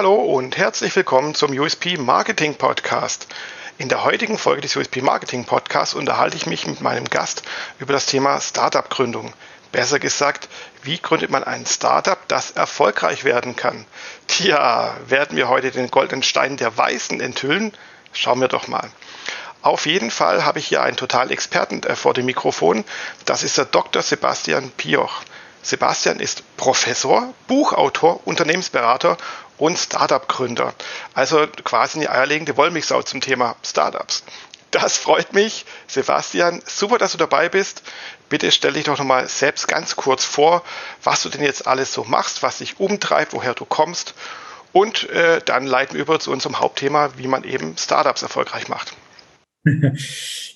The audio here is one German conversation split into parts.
Hallo und herzlich willkommen zum USP Marketing Podcast. In der heutigen Folge des USP Marketing Podcasts unterhalte ich mich mit meinem Gast über das Thema Startup Gründung. Besser gesagt, wie gründet man ein Startup, das erfolgreich werden kann? Tja, werden wir heute den goldenen Stein der Weißen enthüllen? Schauen wir doch mal. Auf jeden Fall habe ich hier einen total Experten äh, vor dem Mikrofon. Das ist der Dr. Sebastian Pioch. Sebastian ist Professor, Buchautor, Unternehmensberater und Startup-Gründer. Also quasi eine eierlegende Wollmilchsau zum Thema Startups. Das freut mich. Sebastian, super, dass du dabei bist. Bitte stell dich doch nochmal selbst ganz kurz vor, was du denn jetzt alles so machst, was dich umtreibt, woher du kommst. Und äh, dann leiten wir über zu unserem Hauptthema, wie man eben Startups erfolgreich macht.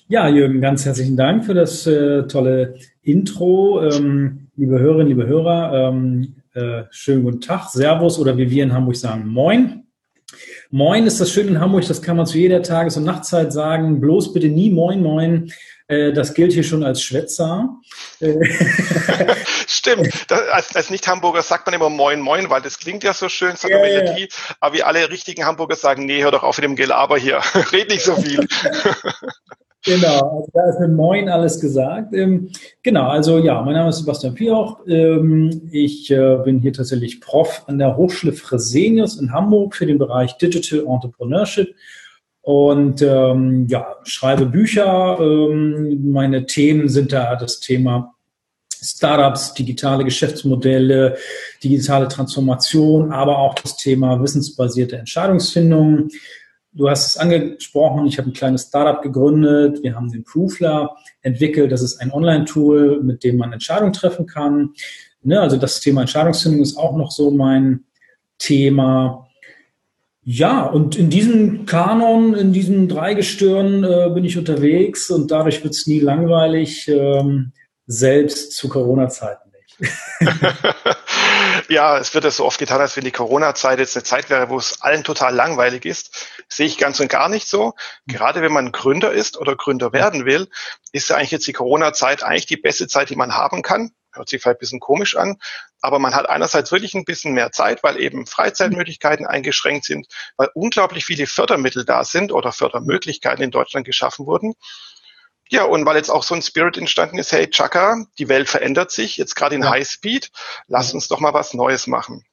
Ja, Jürgen, ganz herzlichen Dank für das äh, tolle Intro. Ähm, liebe Hörerinnen, liebe Hörer, ähm, äh, schönen guten Tag, Servus oder wie wir in Hamburg sagen, Moin. Moin ist das schön in Hamburg, das kann man zu jeder Tages- und Nachtzeit sagen. Bloß bitte nie Moin, Moin. Äh, das gilt hier schon als Schwätzer. Äh, Stimmt. Das, als, als Nicht-Hamburger sagt man immer Moin, Moin, weil das klingt ja so schön, so eine ja, Melodie. Ja. Aber wie alle richtigen Hamburger sagen, nee, hör doch auf mit dem Gelaber hier. Red nicht so viel. Genau, also da ist mit Moin alles gesagt. Ähm, genau, also ja, mein Name ist Sebastian Pioch. Ähm, ich äh, bin hier tatsächlich Prof an der Hochschule Fresenius in Hamburg für den Bereich Digital Entrepreneurship und ähm, ja, schreibe Bücher. Ähm, meine Themen sind da das Thema Startups, digitale Geschäftsmodelle, digitale Transformation, aber auch das Thema wissensbasierte Entscheidungsfindung. Du hast es angesprochen, ich habe ein kleines Startup gegründet. Wir haben den Proofler entwickelt. Das ist ein Online-Tool, mit dem man Entscheidungen treffen kann. Ne, also das Thema Entscheidungsfindung ist auch noch so mein Thema. Ja, und in diesem Kanon, in diesem Dreigestirn äh, bin ich unterwegs und dadurch wird es nie langweilig, ähm, selbst zu Corona-Zeiten nicht. ja, es wird ja so oft getan, als wenn die Corona-Zeit jetzt eine Zeit wäre, wo es allen total langweilig ist. sehe ich ganz und gar nicht so. Gerade wenn man Gründer ist oder Gründer werden will, ist ja eigentlich jetzt die Corona-Zeit eigentlich die beste Zeit, die man haben kann. Hört sich vielleicht ein bisschen komisch an, aber man hat einerseits wirklich ein bisschen mehr Zeit, weil eben Freizeitmöglichkeiten eingeschränkt sind, weil unglaublich viele Fördermittel da sind oder Fördermöglichkeiten in Deutschland geschaffen wurden. Ja, und weil jetzt auch so ein Spirit entstanden ist, hey Chaka, die Welt verändert sich, jetzt gerade in ja. Highspeed, lass uns doch mal was Neues machen.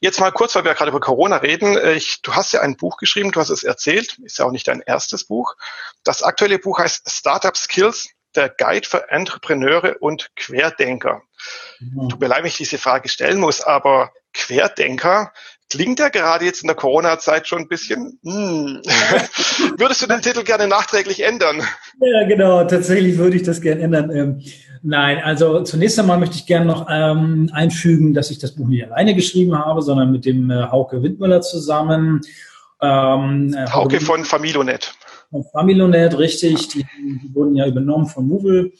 Jetzt mal kurz, weil wir gerade über Corona reden. Äh, ich, du hast ja ein Buch geschrieben, du hast es erzählt, ist ja auch nicht dein erstes Buch. Das aktuelle Buch heißt Startup Skills, der Guide für Entrepreneure und Querdenker. Mhm. Tut mir leid, wenn ich diese Frage stellen muss, aber Querdenker, Klingt ja gerade jetzt in der Corona-Zeit schon ein bisschen. Hm. Würdest du den Titel gerne nachträglich ändern? Ja, genau. Tatsächlich würde ich das gerne ändern. Ähm, nein, also zunächst einmal möchte ich gerne noch ähm, einfügen, dass ich das Buch nicht alleine geschrieben habe, sondern mit dem äh, Hauke Windmüller zusammen. Ähm, äh, Hauke, Hauke von Familonet. Von Familonet, richtig. Die, die wurden ja übernommen von Movil.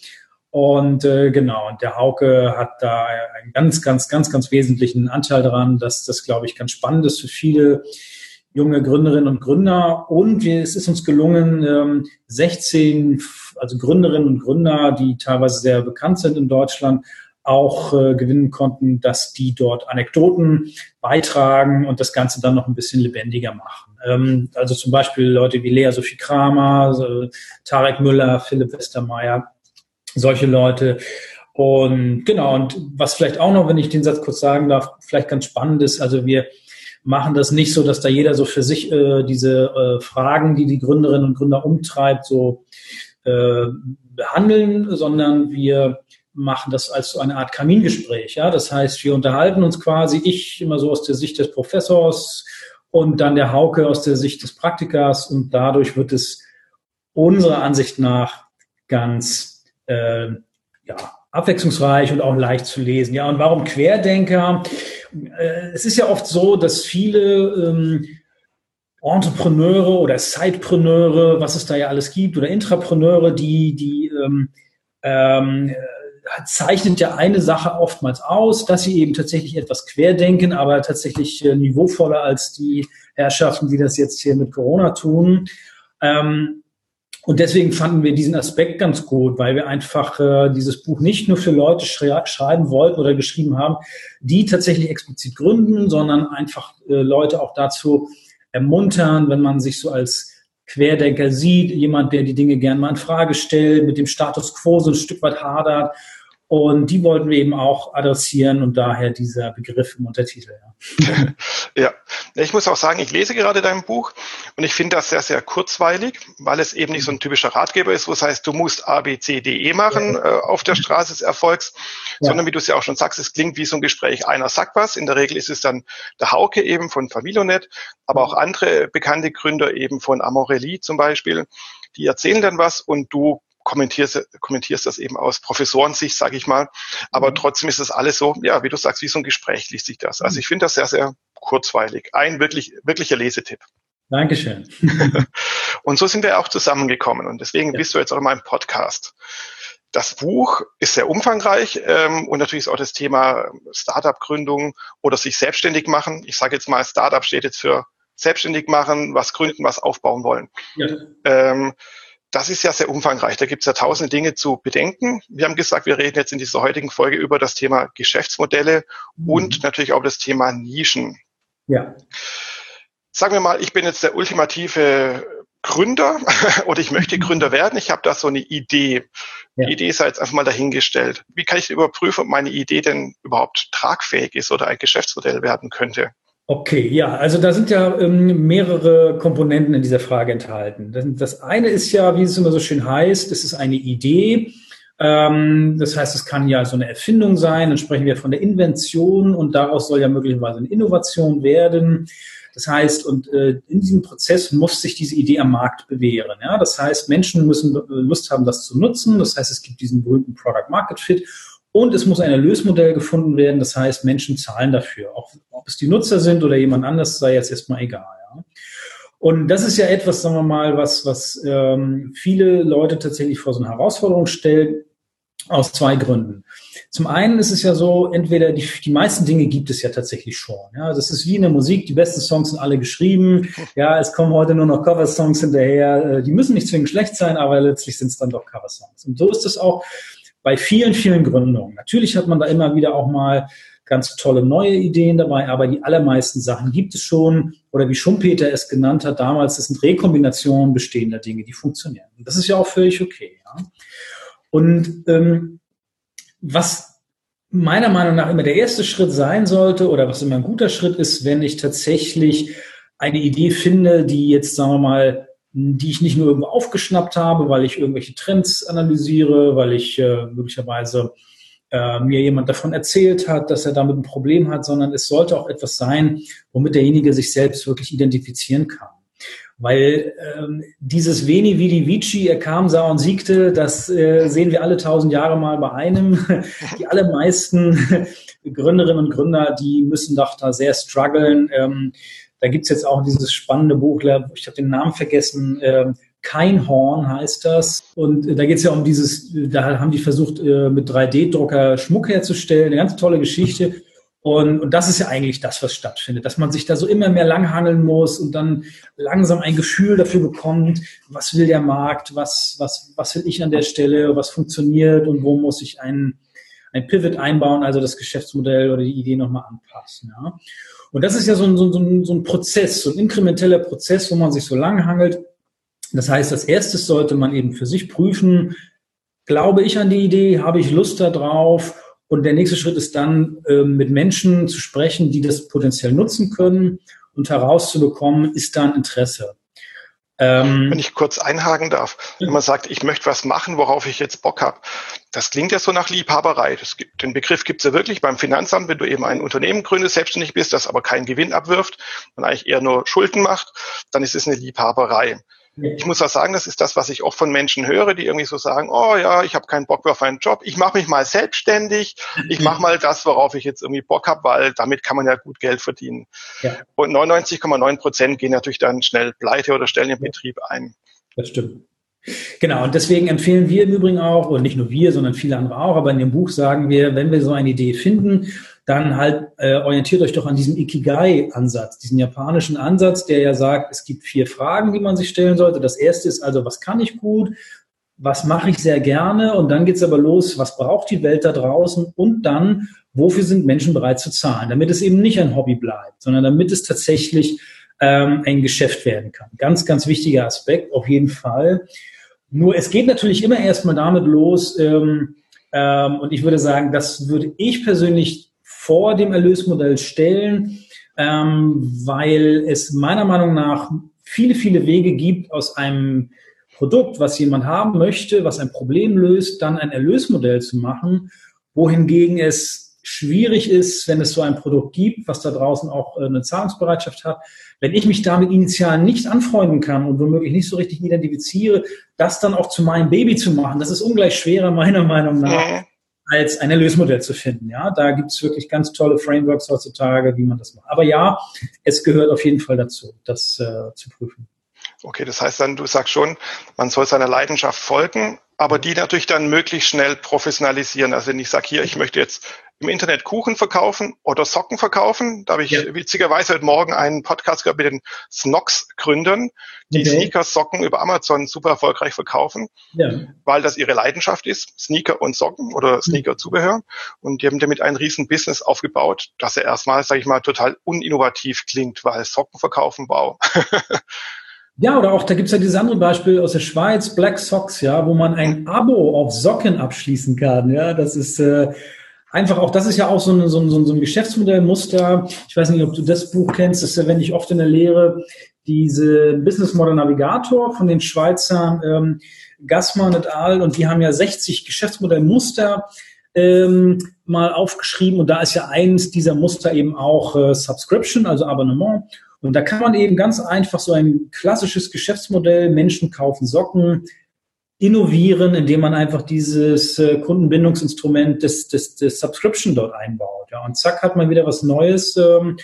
Und äh, genau, und der Hauke hat da einen ganz, ganz, ganz, ganz wesentlichen Anteil daran, dass das, glaube ich, ganz spannend ist für viele junge Gründerinnen und Gründer. Und es ist uns gelungen, ähm, 16, also Gründerinnen und Gründer, die teilweise sehr bekannt sind in Deutschland, auch äh, gewinnen konnten, dass die dort Anekdoten beitragen und das Ganze dann noch ein bisschen lebendiger machen. Ähm, also zum Beispiel Leute wie Lea Sophie Kramer, so Tarek Müller, Philipp Westermeier, solche Leute. Und genau, und was vielleicht auch noch, wenn ich den Satz kurz sagen darf, vielleicht ganz spannend ist, also wir machen das nicht so, dass da jeder so für sich äh, diese äh, Fragen, die die Gründerinnen und Gründer umtreibt, so äh, behandeln, sondern wir machen das als so eine Art Kamingespräch. Ja, das heißt, wir unterhalten uns quasi, ich immer so aus der Sicht des Professors und dann der Hauke aus der Sicht des Praktikers und dadurch wird es unserer Ansicht nach ganz äh, ja, abwechslungsreich und auch leicht zu lesen. Ja, und warum Querdenker? Äh, es ist ja oft so, dass viele ähm, Entrepreneure oder Sidepreneure, was es da ja alles gibt, oder Intrapreneure, die, die ähm, ähm, zeichnet ja eine Sache oftmals aus, dass sie eben tatsächlich etwas querdenken, aber tatsächlich äh, niveauvoller als die Herrschaften, die das jetzt hier mit Corona tun. Ähm, Und deswegen fanden wir diesen Aspekt ganz gut, weil wir einfach äh, dieses Buch nicht nur für Leute schrei schreiben wollten oder geschrieben haben, die tatsächlich explizit gründen, sondern einfach äh, Leute auch dazu ermuntern, wenn man sich so als Querdenker sieht, jemand, der die Dinge gerne mal in Frage stellt, mit dem Status quo so ein Stück weit hadert und die wollten wir eben auch adressieren und daher dieser Begriff im Untertitel. Ja. ja, ich muss auch sagen, ich lese gerade dein Buch und ich finde das sehr, sehr kurzweilig, weil es eben nicht so ein typischer Ratgeber ist, wo es heißt, du musst A, B, C, D, E machen ja. äh, auf der Straße des Erfolgs, ja. sondern wie du es ja auch schon sagst, es klingt wie so ein Gespräch. Einer sagt was, in der Regel ist es dann der Hauke eben von Familionet, aber auch andere bekannte Gründer eben von Amorelli zum Beispiel, die erzählen dann was und du kommentierst, kommentierst das eben aus Professorensicht, sage ich mal. Aber mhm. trotzdem ist das alles so, ja, wie du sagst, wie so ein Gespräch liest sich das. Also mhm. ich finde das sehr, sehr kurzweilig. Ein wirklich, wirklicher Lesetipp. Dankeschön. und so sind wir auch zusammengekommen. Und deswegen ja. bist du jetzt auch in meinem Podcast. Das Buch ist sehr umfangreich ähm, und natürlich ist auch das Thema Startup-Gründung oder sich selbstständig machen. Ich sage jetzt mal, Startup steht jetzt für selbstständig machen, was gründen, was aufbauen wollen. Ja. Ähm, das ist ja sehr umfangreich. Da gibt es ja tausende Dinge zu bedenken. Wir haben gesagt, wir reden jetzt in dieser heutigen Folge über das Thema Geschäftsmodelle mhm. und natürlich auch das Thema Nischen. Ja. Sagen wir mal, ich bin jetzt der ultimative Gründer oder ich möchte Gründer werden. Ich habe da so eine Idee. Ja. Die Idee ist jetzt einfach mal dahingestellt. Wie kann ich überprüfen, ob meine Idee denn überhaupt tragfähig ist oder ein Geschäftsmodell werden könnte? Okay, ja, also da sind ja ähm, mehrere Komponenten in dieser Frage enthalten. Das eine ist ja, wie es immer so schön heißt, es ist eine Idee. Ähm, das heißt, es kann ja so eine Erfindung sein. Dann sprechen wir von der Invention und daraus soll ja möglicherweise eine Innovation werden. Das heißt, und äh, in diesem Prozess muss sich diese Idee am Markt bewähren. Ja? Das heißt, Menschen müssen Lust haben, das zu nutzen. Das heißt, es gibt diesen berühmten Product Market Fit und es muss ein Erlösmodell gefunden werden. Das heißt, Menschen zahlen dafür. Auch ob es die Nutzer sind oder jemand anders, sei jetzt erstmal egal. Ja. Und das ist ja etwas, sagen wir mal, was, was ähm, viele Leute tatsächlich vor so eine Herausforderung stellt, aus zwei Gründen. Zum einen ist es ja so, entweder die, die meisten Dinge gibt es ja tatsächlich schon. Ja, das ist wie in der Musik, die besten Songs sind alle geschrieben. Ja, es kommen heute nur noch Coversongs hinterher. Äh, die müssen nicht zwingend schlecht sein, aber letztlich sind es dann doch Coversongs. Und so ist es auch bei vielen, vielen Gründungen. Natürlich hat man da immer wieder auch mal ganz tolle neue Ideen dabei, aber die allermeisten Sachen gibt es schon oder wie Schumpeter es genannt hat damals, das sind Rekombinationen bestehender Dinge, die funktionieren. Und das ist ja auch völlig okay. Ja? Und ähm, was meiner Meinung nach immer der erste Schritt sein sollte oder was immer ein guter Schritt ist, wenn ich tatsächlich eine Idee finde, die jetzt, sagen wir mal, die ich nicht nur irgendwo aufgeschnappt habe, weil ich irgendwelche Trends analysiere, weil ich äh, möglicherweise äh, mir jemand davon erzählt hat, dass er damit ein Problem hat, sondern es sollte auch etwas sein, womit derjenige sich selbst wirklich identifizieren kann. Weil ähm, dieses Veni Vidi Vici, er kam, sah und siegte, das äh, sehen wir alle tausend Jahre mal bei einem. Die allermeisten Gründerinnen und Gründer, die müssen doch da sehr strugglen. Ähm, da gibt's jetzt auch dieses spannende Buch, ich habe den Namen vergessen, äh, kein Horn heißt das. Und äh, da geht's ja um dieses, da haben die versucht, äh, mit 3D-Drucker Schmuck herzustellen. Eine ganz tolle Geschichte. Und, und das ist ja eigentlich das, was stattfindet, dass man sich da so immer mehr langhangeln muss und dann langsam ein Gefühl dafür bekommt, was will der Markt, was, was, was will ich an der Stelle, was funktioniert und wo muss ich ein, ein Pivot einbauen, also das Geschäftsmodell oder die Idee nochmal anpassen. Ja. Und das ist ja so ein, so, ein, so ein Prozess, so ein inkrementeller Prozess, wo man sich so lang hangelt. Das heißt, als erstes sollte man eben für sich prüfen, glaube ich an die Idee, habe ich Lust darauf? Und der nächste Schritt ist dann, äh, mit Menschen zu sprechen, die das potenziell nutzen können und herauszubekommen, ist da ein Interesse. Ähm, Wenn ich kurz einhaken darf, wenn man sagt, ich möchte was machen, worauf ich jetzt Bock habe, das klingt ja so nach Liebhaberei. Gibt, den Begriff gibt es ja wirklich beim Finanzamt, wenn du eben ein Unternehmen gründest, selbstständig bist, das aber keinen Gewinn abwirft und eigentlich eher nur Schulden macht, dann ist es eine Liebhaberei. Ich muss auch sagen, das ist das, was ich oft von Menschen höre, die irgendwie so sagen, oh ja, ich habe keinen Bock mehr auf einen Job, ich mache mich mal selbstständig, ich mache mal das, worauf ich jetzt irgendwie Bock habe, weil damit kann man ja gut Geld verdienen. Ja. Und 99,9 Prozent gehen natürlich dann schnell pleite oder stellen den Betrieb ein. Das stimmt. Genau, und deswegen empfehlen wir im Übrigen auch, und nicht nur wir, sondern viele andere auch, aber in dem Buch sagen wir, wenn wir so eine Idee finden, dann halt äh, orientiert euch doch an diesem Ikigai-Ansatz, diesen japanischen Ansatz, der ja sagt, es gibt vier Fragen, die man sich stellen sollte. Das erste ist also, was kann ich gut? Was mache ich sehr gerne? Und dann geht's aber los, was braucht die Welt da draußen? Und dann, wofür sind Menschen bereit zu zahlen? Damit es eben nicht ein Hobby bleibt, sondern damit es tatsächlich ähm, ein Geschäft werden kann. Ganz, ganz wichtiger Aspekt, auf jeden Fall. Nur es geht natürlich immer erstmal damit los, ähm, ähm, und ich würde sagen, das würde ich persönlich vor dem Erlösmodell stellen, ähm, weil es meiner Meinung nach viele, viele Wege gibt, aus einem Produkt, was jemand haben möchte, was ein Problem löst, dann ein Erlösmodell zu machen, wohingegen es schwierig ist, wenn es so ein Produkt gibt, was da draußen auch äh, eine Zahlungsbereitschaft hat, wenn ich mich damit initial nicht anfreunden kann und womöglich nicht so richtig identifiziere, das dann auch zu meinem Baby zu machen, das ist ungleich schwerer meiner Meinung nach, als ein Erlösmodell zu finden. Ja, da gibt es wirklich ganz tolle Frameworks heutzutage, wie man das macht. Aber ja, es gehört auf jeden Fall dazu, das äh, zu prüfen. Okay, das heißt dann, du sagst schon, man soll seiner Leidenschaft folgen, aber die natürlich dann möglichst schnell professionalisieren. Also wenn ich sage, hier, ich möchte jetzt im Internet Kuchen verkaufen oder Socken verkaufen, da habe ich ja. witzigerweise heute Morgen einen Podcast gehabt mit den Snox-Gründern, die okay. Sneaker, Socken über Amazon super erfolgreich verkaufen, ja. weil das ihre Leidenschaft ist, Sneaker und Socken oder Sneaker-Zubehör. Und die haben damit ein riesen Business aufgebaut, das ja erstmal, sage ich mal, total uninnovativ klingt, weil Socken verkaufen, wow. Ja, oder auch, da gibt's ja dieses andere Beispiel aus der Schweiz, Black Socks, ja, wo man ein Abo auf Socken abschließen kann. Ja, das ist äh, einfach auch, das ist ja auch so ein, so ein, so ein Geschäftsmodellmuster. Ich weiß nicht, ob du das Buch kennst, das verwende ich oft in der Lehre. Diese Business Model Navigator von den Schweizern ähm, Gassmann et al. Und die haben ja 60 Geschäftsmodellmuster ähm, mal aufgeschrieben. Und da ist ja eins dieser Muster eben auch äh, Subscription, also Abonnement. Und da kann man eben ganz einfach so ein klassisches Geschäftsmodell, Menschen kaufen Socken, innovieren, indem man einfach dieses äh, Kundenbindungsinstrument des, des, des Subscription dort einbaut. Ja, und zack hat man wieder was Neues. Ähm,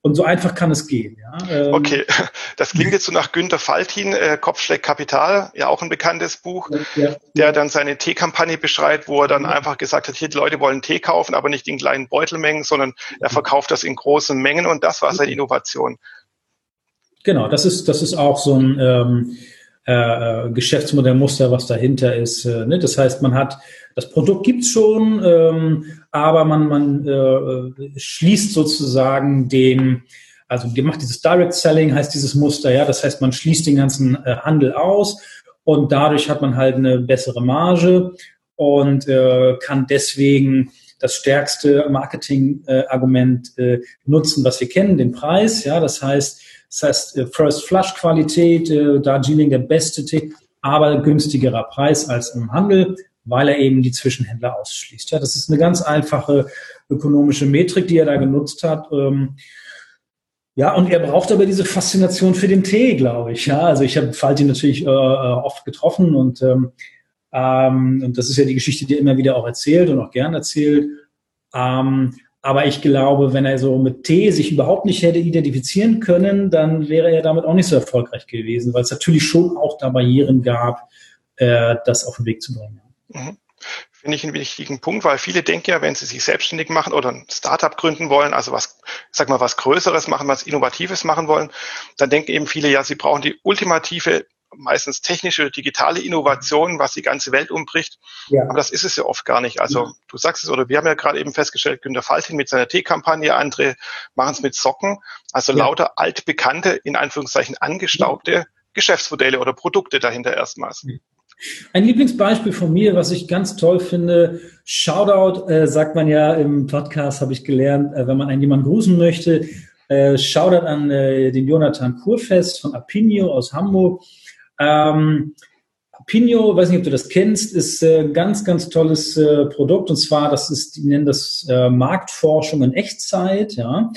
und so einfach kann es gehen. Ja. Ähm, okay, das klingt jetzt so nach Günter Faltin, äh, Kopfschläg Kapital, ja auch ein bekanntes Buch, ja, der dann seine Teekampagne beschreibt, wo er dann einfach gesagt hat, hier die Leute wollen Tee kaufen, aber nicht in kleinen Beutelmengen, sondern er verkauft das in großen Mengen und das war seine Innovation. Genau, das ist das ist auch so ein ähm, äh, Geschäftsmodellmuster, was dahinter ist. Äh, ne? Das heißt, man hat das Produkt gibt's schon, ähm, aber man, man äh, schließt sozusagen den, also macht dieses Direct Selling, heißt dieses Muster, ja, das heißt, man schließt den ganzen äh, Handel aus und dadurch hat man halt eine bessere Marge und äh, kann deswegen das stärkste Marketing-Argument äh, nutzen, was wir kennen, den Preis. Ja, das heißt, das heißt äh, First Flush Qualität, äh, Darjeeling der beste Tee, aber günstigerer Preis als im Handel, weil er eben die Zwischenhändler ausschließt. Ja, das ist eine ganz einfache ökonomische Metrik, die er da genutzt hat. Ähm, ja, und er braucht aber diese Faszination für den Tee, glaube ich. Ja, also ich habe Falti natürlich äh, oft getroffen und ähm, ähm, und das ist ja die Geschichte, die er immer wieder auch erzählt und auch gern erzählt. Ähm, aber ich glaube, wenn er so mit T sich überhaupt nicht hätte identifizieren können, dann wäre er damit auch nicht so erfolgreich gewesen, weil es natürlich schon auch da Barrieren gab, äh, das auf den Weg zu bringen. Mhm. Finde ich einen wichtigen Punkt, weil viele denken ja, wenn sie sich selbstständig machen oder ein Startup gründen wollen, also was, sag mal, was Größeres machen, was Innovatives machen wollen, dann denken eben viele, ja, sie brauchen die ultimative meistens technische, digitale Innovation, was die ganze Welt umbricht. Ja. Aber das ist es ja oft gar nicht. Also ja. du sagst es, oder wir haben ja gerade eben festgestellt, Günter Faltin mit seiner T-Kampagne, andere machen es mit Socken. Also ja. lauter altbekannte, in Anführungszeichen angestaubte Geschäftsmodelle oder Produkte dahinter erstmals. Ein Lieblingsbeispiel von mir, was ich ganz toll finde, Shoutout, äh, sagt man ja im Podcast, habe ich gelernt, äh, wenn man einen jemanden grüßen möchte, äh, Shoutout an äh, den Jonathan Kurfest von Apinio aus Hamburg. Ähm, Pino, weiß nicht, ob du das kennst, ist äh, ganz, ganz tolles äh, Produkt. Und zwar, das ist, die nennen das äh, Marktforschung in Echtzeit, ja.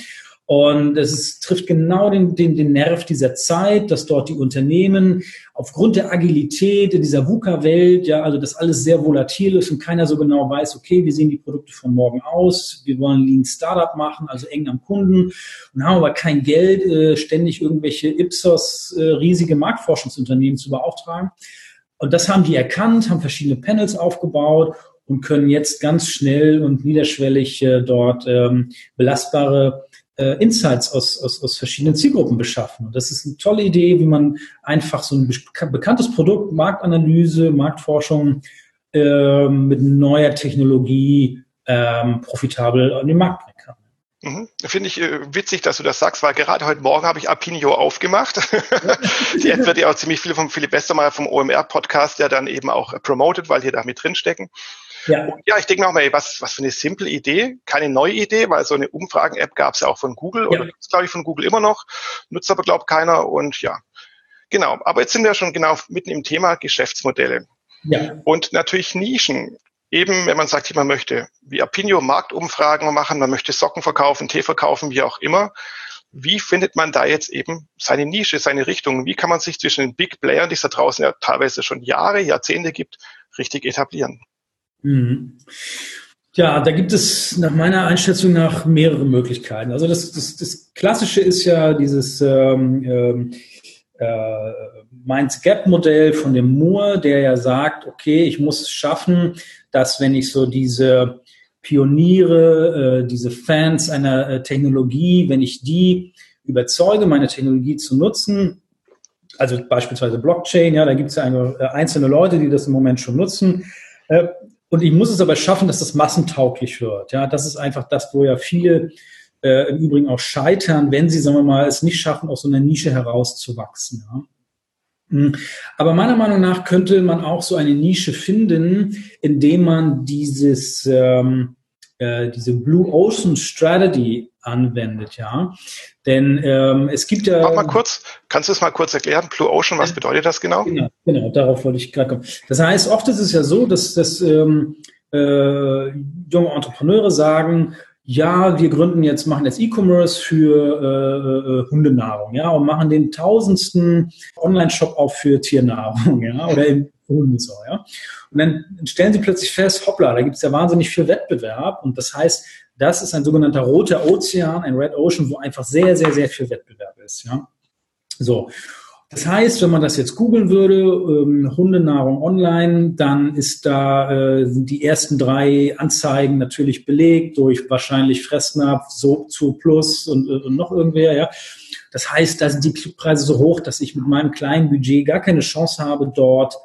Und es ist, trifft genau den, den, den Nerv dieser Zeit, dass dort die Unternehmen aufgrund der Agilität in dieser VUCA-Welt, ja, also dass alles sehr volatil ist und keiner so genau weiß, okay, wie sehen die Produkte von morgen aus? Wir wollen Lean Startup machen, also eng am Kunden und haben aber kein Geld, äh, ständig irgendwelche Ipsos äh, riesige Marktforschungsunternehmen zu beauftragen. Und das haben die erkannt, haben verschiedene Panels aufgebaut und können jetzt ganz schnell und niederschwellig äh, dort ähm, belastbare äh, Insights aus, aus, aus verschiedenen Zielgruppen beschaffen. Und das ist eine tolle Idee, wie man einfach so ein bekanntes Produkt, Marktanalyse, Marktforschung äh, mit neuer Technologie ähm, profitabel an den Markt bringen kann. Mhm. Finde ich äh, witzig, dass du das sagst, weil gerade heute Morgen habe ich Apinio aufgemacht. Die App wird ja auch ziemlich viel vom Philipp Westermeier vom OMR-Podcast ja dann eben auch promoted, weil hier da mit drinstecken. Ja, ja ich denke mir auch mal, was, was für eine simple Idee, keine neue Idee, weil so eine Umfragen-App gab es ja auch von Google ja. oder gibt es, glaube ich, von Google immer noch, nutzt aber, glaube keiner und ja, genau. Aber jetzt sind wir schon genau mitten im Thema Geschäftsmodelle. Ja. Und natürlich Nischen. Eben, wenn man sagt, man möchte wie Apinio Marktumfragen machen, man möchte Socken verkaufen, Tee verkaufen, wie auch immer. Wie findet man da jetzt eben seine Nische, seine Richtung? Wie kann man sich zwischen den Big Playern, die es da draußen ja teilweise schon Jahre, Jahrzehnte gibt, richtig etablieren? Mhm. Ja, da gibt es nach meiner Einschätzung nach mehrere Möglichkeiten. Also das, das, das Klassische ist ja dieses ähm, ähm äh, Minds Gap Modell von dem Moore, der ja sagt, okay, ich muss es schaffen, dass wenn ich so diese Pioniere, äh, diese Fans einer äh, Technologie, wenn ich die überzeuge, meine Technologie zu nutzen, also beispielsweise Blockchain, ja, da gibt es ja äh, einzelne Leute, die das im Moment schon nutzen, äh, und ich muss es aber schaffen, dass das massentauglich wird. Ja, das ist einfach das, wo ja viele äh, im Übrigen auch scheitern, wenn sie, sagen wir mal, es nicht schaffen, aus so einer Nische herauszuwachsen. Ja. Hm. Aber meiner Meinung nach könnte man auch so eine Nische finden, indem man dieses, ähm, äh, diese Blue Ocean Strategy anwendet, ja. Denn ähm, es gibt ja. Mach mal kurz, kannst du es mal kurz erklären? Blue Ocean, was bedeutet das genau? Genau, genau darauf wollte ich gerade kommen. Das heißt, oft ist es ja so, dass, dass ähm, äh, junge Entrepreneure sagen, ja, wir gründen jetzt, machen jetzt E-Commerce für äh, äh, Hundenahrung, ja, und machen den tausendsten Online-Shop auch für Tiernahrung, ja, oder im So, ja. Und dann stellen sie plötzlich fest, hoppla, da gibt es ja wahnsinnig viel Wettbewerb und das heißt, das ist ein sogenannter roter Ozean, ein Red Ocean, wo einfach sehr, sehr, sehr viel Wettbewerb ist. Ja? So. Das heißt, wenn man das jetzt googeln würde, ähm, Hundenahrung online, dann ist da äh, die ersten drei Anzeigen natürlich belegt durch wahrscheinlich Fressnapf, so zu Plus und, und noch irgendwer, ja. Das heißt, da sind die Klickpreise so hoch, dass ich mit meinem kleinen Budget gar keine Chance habe, dort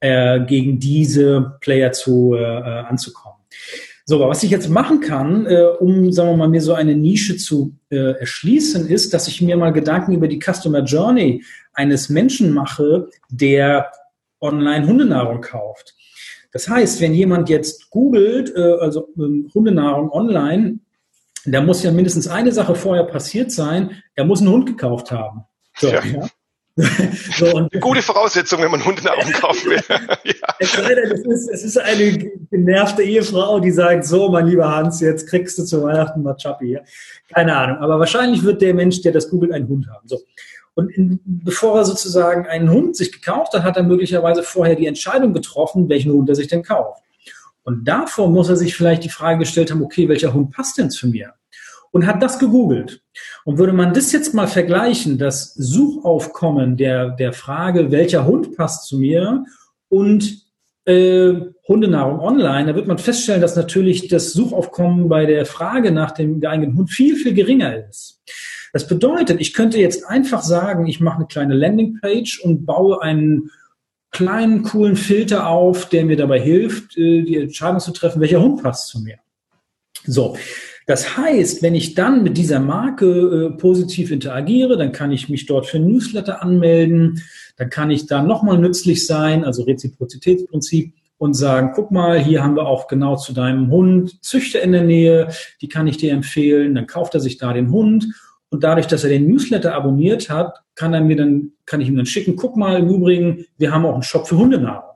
äh, gegen diese Player zu äh, äh anzukommen. So, aber was ich jetzt machen kann, äh, um, sagen wir mal, mir so eine Nische zu äh, erschließen, ist, dass ich mir mal Gedanken über die Customer Journey eines Menschen mache, der online Hundenahrung kauft. Das heißt, wenn jemand jetzt googelt, äh, also ähm, Hundenahrung online, da muss ja mindestens eine Sache vorher passiert sein, er muss einen Hund gekauft haben. So, ja. Ja? so, und Gute Voraussetzung, wenn man Hundenahrung kaufen will. ja. es, ist, es, ist, eine genervte Ehefrau, die sagt, so, mein lieber Hans, jetzt kriegst du zu Weihnachten mal Chappi. Keine Ahnung. Aber wahrscheinlich wird der Mensch, der das googelt, einen Hund haben. So. Und in, bevor er sozusagen einen Hund sich gekauft hat, hat er möglicherweise vorher die Entscheidung getroffen, welchen Hund er sich denn kauft. Und davor muss er sich vielleicht die Frage gestellt haben, okay, welcher Hund passt denn zu mir? Und hat das gegoogelt. Und würde man das jetzt mal vergleichen, das Suchaufkommen der, der Frage, welcher Hund passt zu mir und äh, Hundenahrung online, da wird man feststellen, dass natürlich das Suchaufkommen bei der Frage nach dem geeigneten Hund viel, viel geringer ist. Das bedeutet, ich könnte jetzt einfach sagen, ich mache eine kleine Landingpage und baue einen kleinen, coolen Filter auf, der mir dabei hilft, äh, die Entscheidung zu treffen, welcher Hund passt zu mir. So, das heißt, wenn ich dann mit dieser Marke äh, positiv interagiere, dann kann ich mich dort für Newsletter anmelden, dann kann ich da nochmal nützlich sein, also Reziprozitätsprinzip und sagen, guck mal, hier haben wir auch genau zu deinem Hund Züchter in der Nähe, die kann ich dir empfehlen, dann kauft er sich da den Hund und dadurch, dass er den Newsletter abonniert hat, kann er mir dann, kann ich ihm dann schicken, guck mal, im Übrigen, wir haben auch einen Shop für Hundenahrung.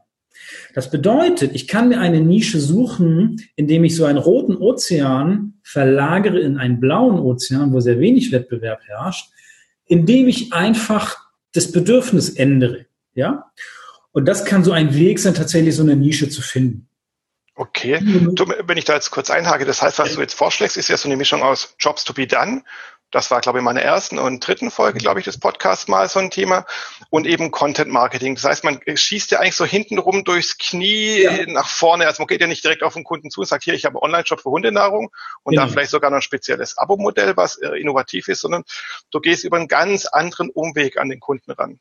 Das bedeutet, ich kann mir eine Nische suchen, indem ich so einen roten Ozean verlagere in einen blauen Ozean, wo sehr wenig Wettbewerb herrscht, indem ich einfach das Bedürfnis ändere. Ja? Und das kann so ein Weg sein, tatsächlich so eine Nische zu finden. Okay, wenn ich da jetzt kurz einhake, das heißt, was du jetzt vorschlägst, ist ja so eine Mischung aus Jobs to be done Das war, glaube ich, in meiner ersten und dritten Folge, glaube ich, des Podcasts mal so ein Thema. Und eben Content Marketing. Das heißt, man schießt ja eigentlich so hintenrum durchs Knie ja. nach vorne. Also man geht ja nicht direkt auf den Kunden zu und sagt, hier, ich habe einen Online-Shop für Hundenahrung und genau. da vielleicht sogar noch ein spezielles Abo-Modell, was äh, innovativ ist, sondern du gehst über einen ganz anderen Umweg an den Kunden ran.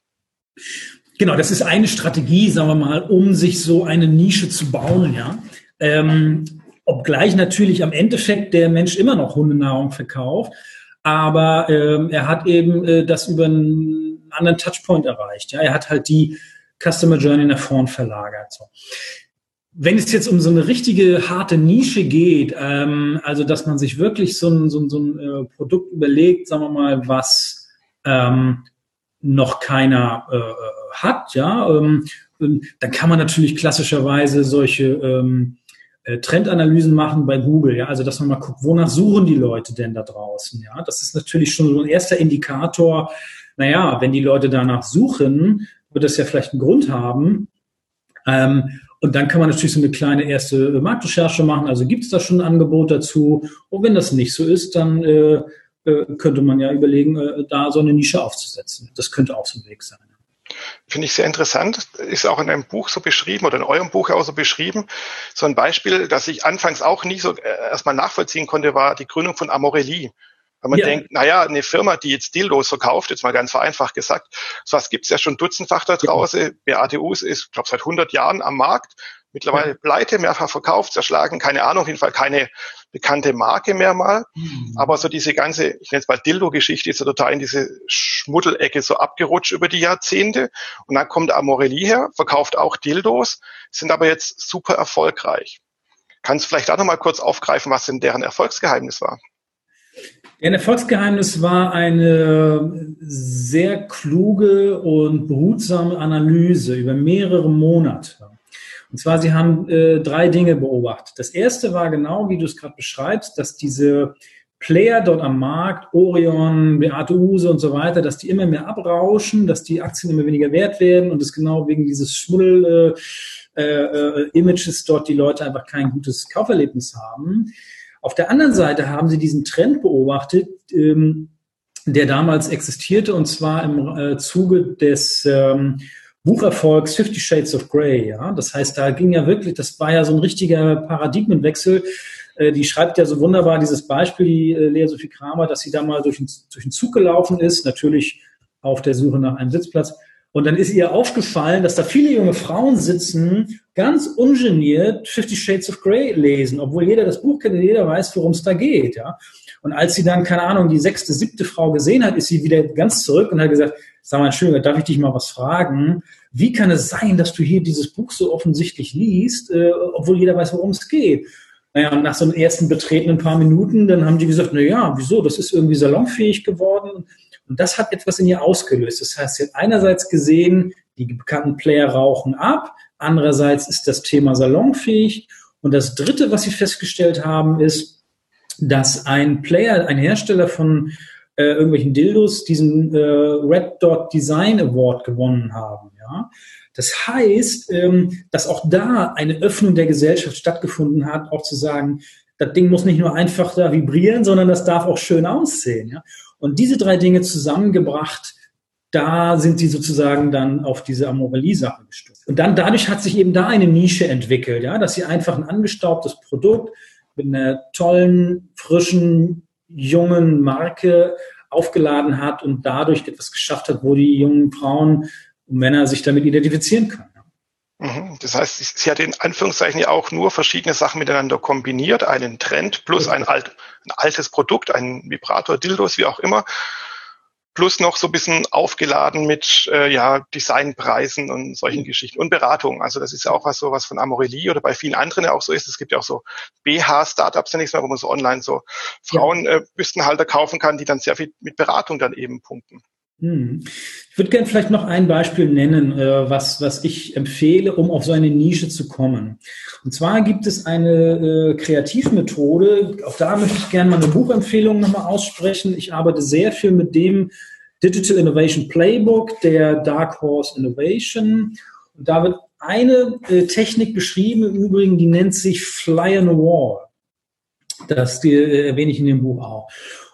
Genau, das ist eine Strategie, sagen wir mal, um sich so eine Nische zu bauen, ja. Ähm, obgleich natürlich am Endeffekt der Mensch immer noch Hundenahrung verkauft aber ähm, er hat eben äh, das über einen anderen Touchpoint erreicht. Ja, er hat halt die Customer Journey nach vorn verlagert. So. Wenn es jetzt um so eine richtige harte Nische geht, ähm, also dass man sich wirklich so ein, so ein, so ein äh, Produkt überlegt, sagen wir mal, was ähm, noch keiner äh, hat, ja, ähm, dann kann man natürlich klassischerweise solche ähm, äh, Trendanalysen machen bei Google, ja, also dass man mal guckt, wonach suchen die Leute denn da draußen, ja, das ist natürlich schon so ein erster Indikator, naja, wenn die Leute danach suchen, wird das ja vielleicht einen Grund haben, ähm, und dann kann man natürlich so eine kleine erste Marktrecherche machen, also gibt es da schon ein Angebot dazu, und wenn das nicht so ist, dann äh, äh, könnte man ja überlegen, äh, da so eine Nische aufzusetzen. Das könnte auch so ein Weg sein. Finde ich sehr interessant. Ist auch in einem Buch so beschrieben oder in eurem Buch auch so beschrieben. So ein Beispiel, das ich anfangs auch nie so äh, erstmal nachvollziehen konnte, war die Gründung von Amorelli. Weil man ja. denkt, naja, eine Firma, die jetzt Dildos verkauft, jetzt mal ganz vereinfacht gesagt, so was gibt's ja schon dutzendfach da draußen. Ja. BATUs ist, glaube seit 100 Jahren am Markt. Mittlerweile ja. pleite, mehrfach verkauft, zerschlagen, keine Ahnung, auf jeden Fall keine bekannte Marke mehr mal. Mhm. Aber so diese ganze, ich nenne es mal Dildo-Geschichte, ist ja total in diese Schmuddelecke so abgerutscht über die Jahrzehnte. Und dann kommt Amorelli her, verkauft auch Dildos, sind aber jetzt super erfolgreich. Kannst du vielleicht auch nochmal kurz aufgreifen, was denn deren Erfolgsgeheimnis war? Ein Erfolgsgeheimnis war eine sehr kluge und behutsame Analyse über mehrere Monate. Und zwar, sie haben äh, drei Dinge beobachtet. Das erste war genau, wie du es gerade beschreibst, dass diese Player dort am Markt, Orion, Beate Use und so weiter, dass die immer mehr abrauschen, dass die Aktien immer weniger wert werden und es genau wegen dieses Schmuddel äh, äh, Images dort die Leute einfach kein gutes Kauferlebnis haben. Auf der anderen Seite haben sie diesen Trend beobachtet, ähm, der damals existierte und zwar im äh, Zuge des ähm, Bucherfolgs Fifty Shades of Grey, ja. Das heißt, da ging ja wirklich, das war ja so ein richtiger Paradigmenwechsel. Äh, die schreibt ja so wunderbar dieses Beispiel, die äh, Lea Sophie Kramer, dass sie da mal durch den, durch den Zug gelaufen ist, natürlich auf der Suche nach einem Sitzplatz. Und dann ist ihr aufgefallen, dass da viele junge Frauen sitzen, ganz ungeniert Fifty Shades of Grey lesen, obwohl jeder das Buch kennt und jeder weiß, worum es da geht, ja. Und als sie dann, keine Ahnung, die sechste, siebte Frau gesehen hat, ist sie wieder ganz zurück und hat gesagt, sag mal, Entschuldigung, darf ich dich mal was fragen? Wie kann es sein, dass du hier dieses Buch so offensichtlich liest, äh, obwohl jeder weiß, worum es geht? Naja, und nach so einem ersten betretenen paar Minuten, dann haben die gesagt, na ja, wieso? Das ist irgendwie salonfähig geworden. Und das hat etwas in ihr ausgelöst. Das heißt, sie hat einerseits gesehen, die bekannten Player rauchen ab. Andererseits ist das Thema salonfähig. Und das dritte, was sie festgestellt haben, ist, dass ein Player, ein Hersteller von äh, irgendwelchen Dildos diesen äh, Red Dot Design Award gewonnen haben. Ja? Das heißt, ähm, dass auch da eine Öffnung der Gesellschaft stattgefunden hat, auch zu sagen, das Ding muss nicht nur einfach da vibrieren, sondern das darf auch schön aussehen. Ja? Und diese drei Dinge zusammengebracht, da sind sie sozusagen dann auf diese Amorelie-Sache gestoßen. Und dann dadurch hat sich eben da eine Nische entwickelt, ja, dass sie einfach ein angestaubtes Produkt mit einer tollen, frischen, jungen Marke aufgeladen hat und dadurch etwas geschafft hat, wo die jungen Frauen und Männer sich damit identifizieren können. Mhm. Das heißt, sie hat in Anführungszeichen ja auch nur verschiedene Sachen miteinander kombiniert, einen Trend plus ein, alt, ein altes Produkt, ein Vibrator, Dildos, wie auch immer, plus noch so ein bisschen aufgeladen mit äh, ja, Designpreisen und solchen mhm. Geschichten und Beratungen. Also das ist ja auch was so was von Amorelie oder bei vielen anderen ja auch so ist. Es gibt ja auch so BH-Startups, nenne ich mal, wo man so online so Frauenbüstenhalter äh, kaufen kann, die dann sehr viel mit Beratung dann eben punkten. Hm. Ich würde gerne vielleicht noch ein Beispiel nennen, äh, was, was ich empfehle, um auf so eine Nische zu kommen. Und zwar gibt es eine äh, Kreativmethode, auch da möchte ich gerne mal eine Buchempfehlung nochmal aussprechen. Ich arbeite sehr viel mit dem Digital Innovation Playbook der Dark Horse Innovation. Und da wird eine äh, Technik beschrieben, im Übrigen, die nennt sich Fly on a Wall. Das äh, erwähne ich in dem Buch auch.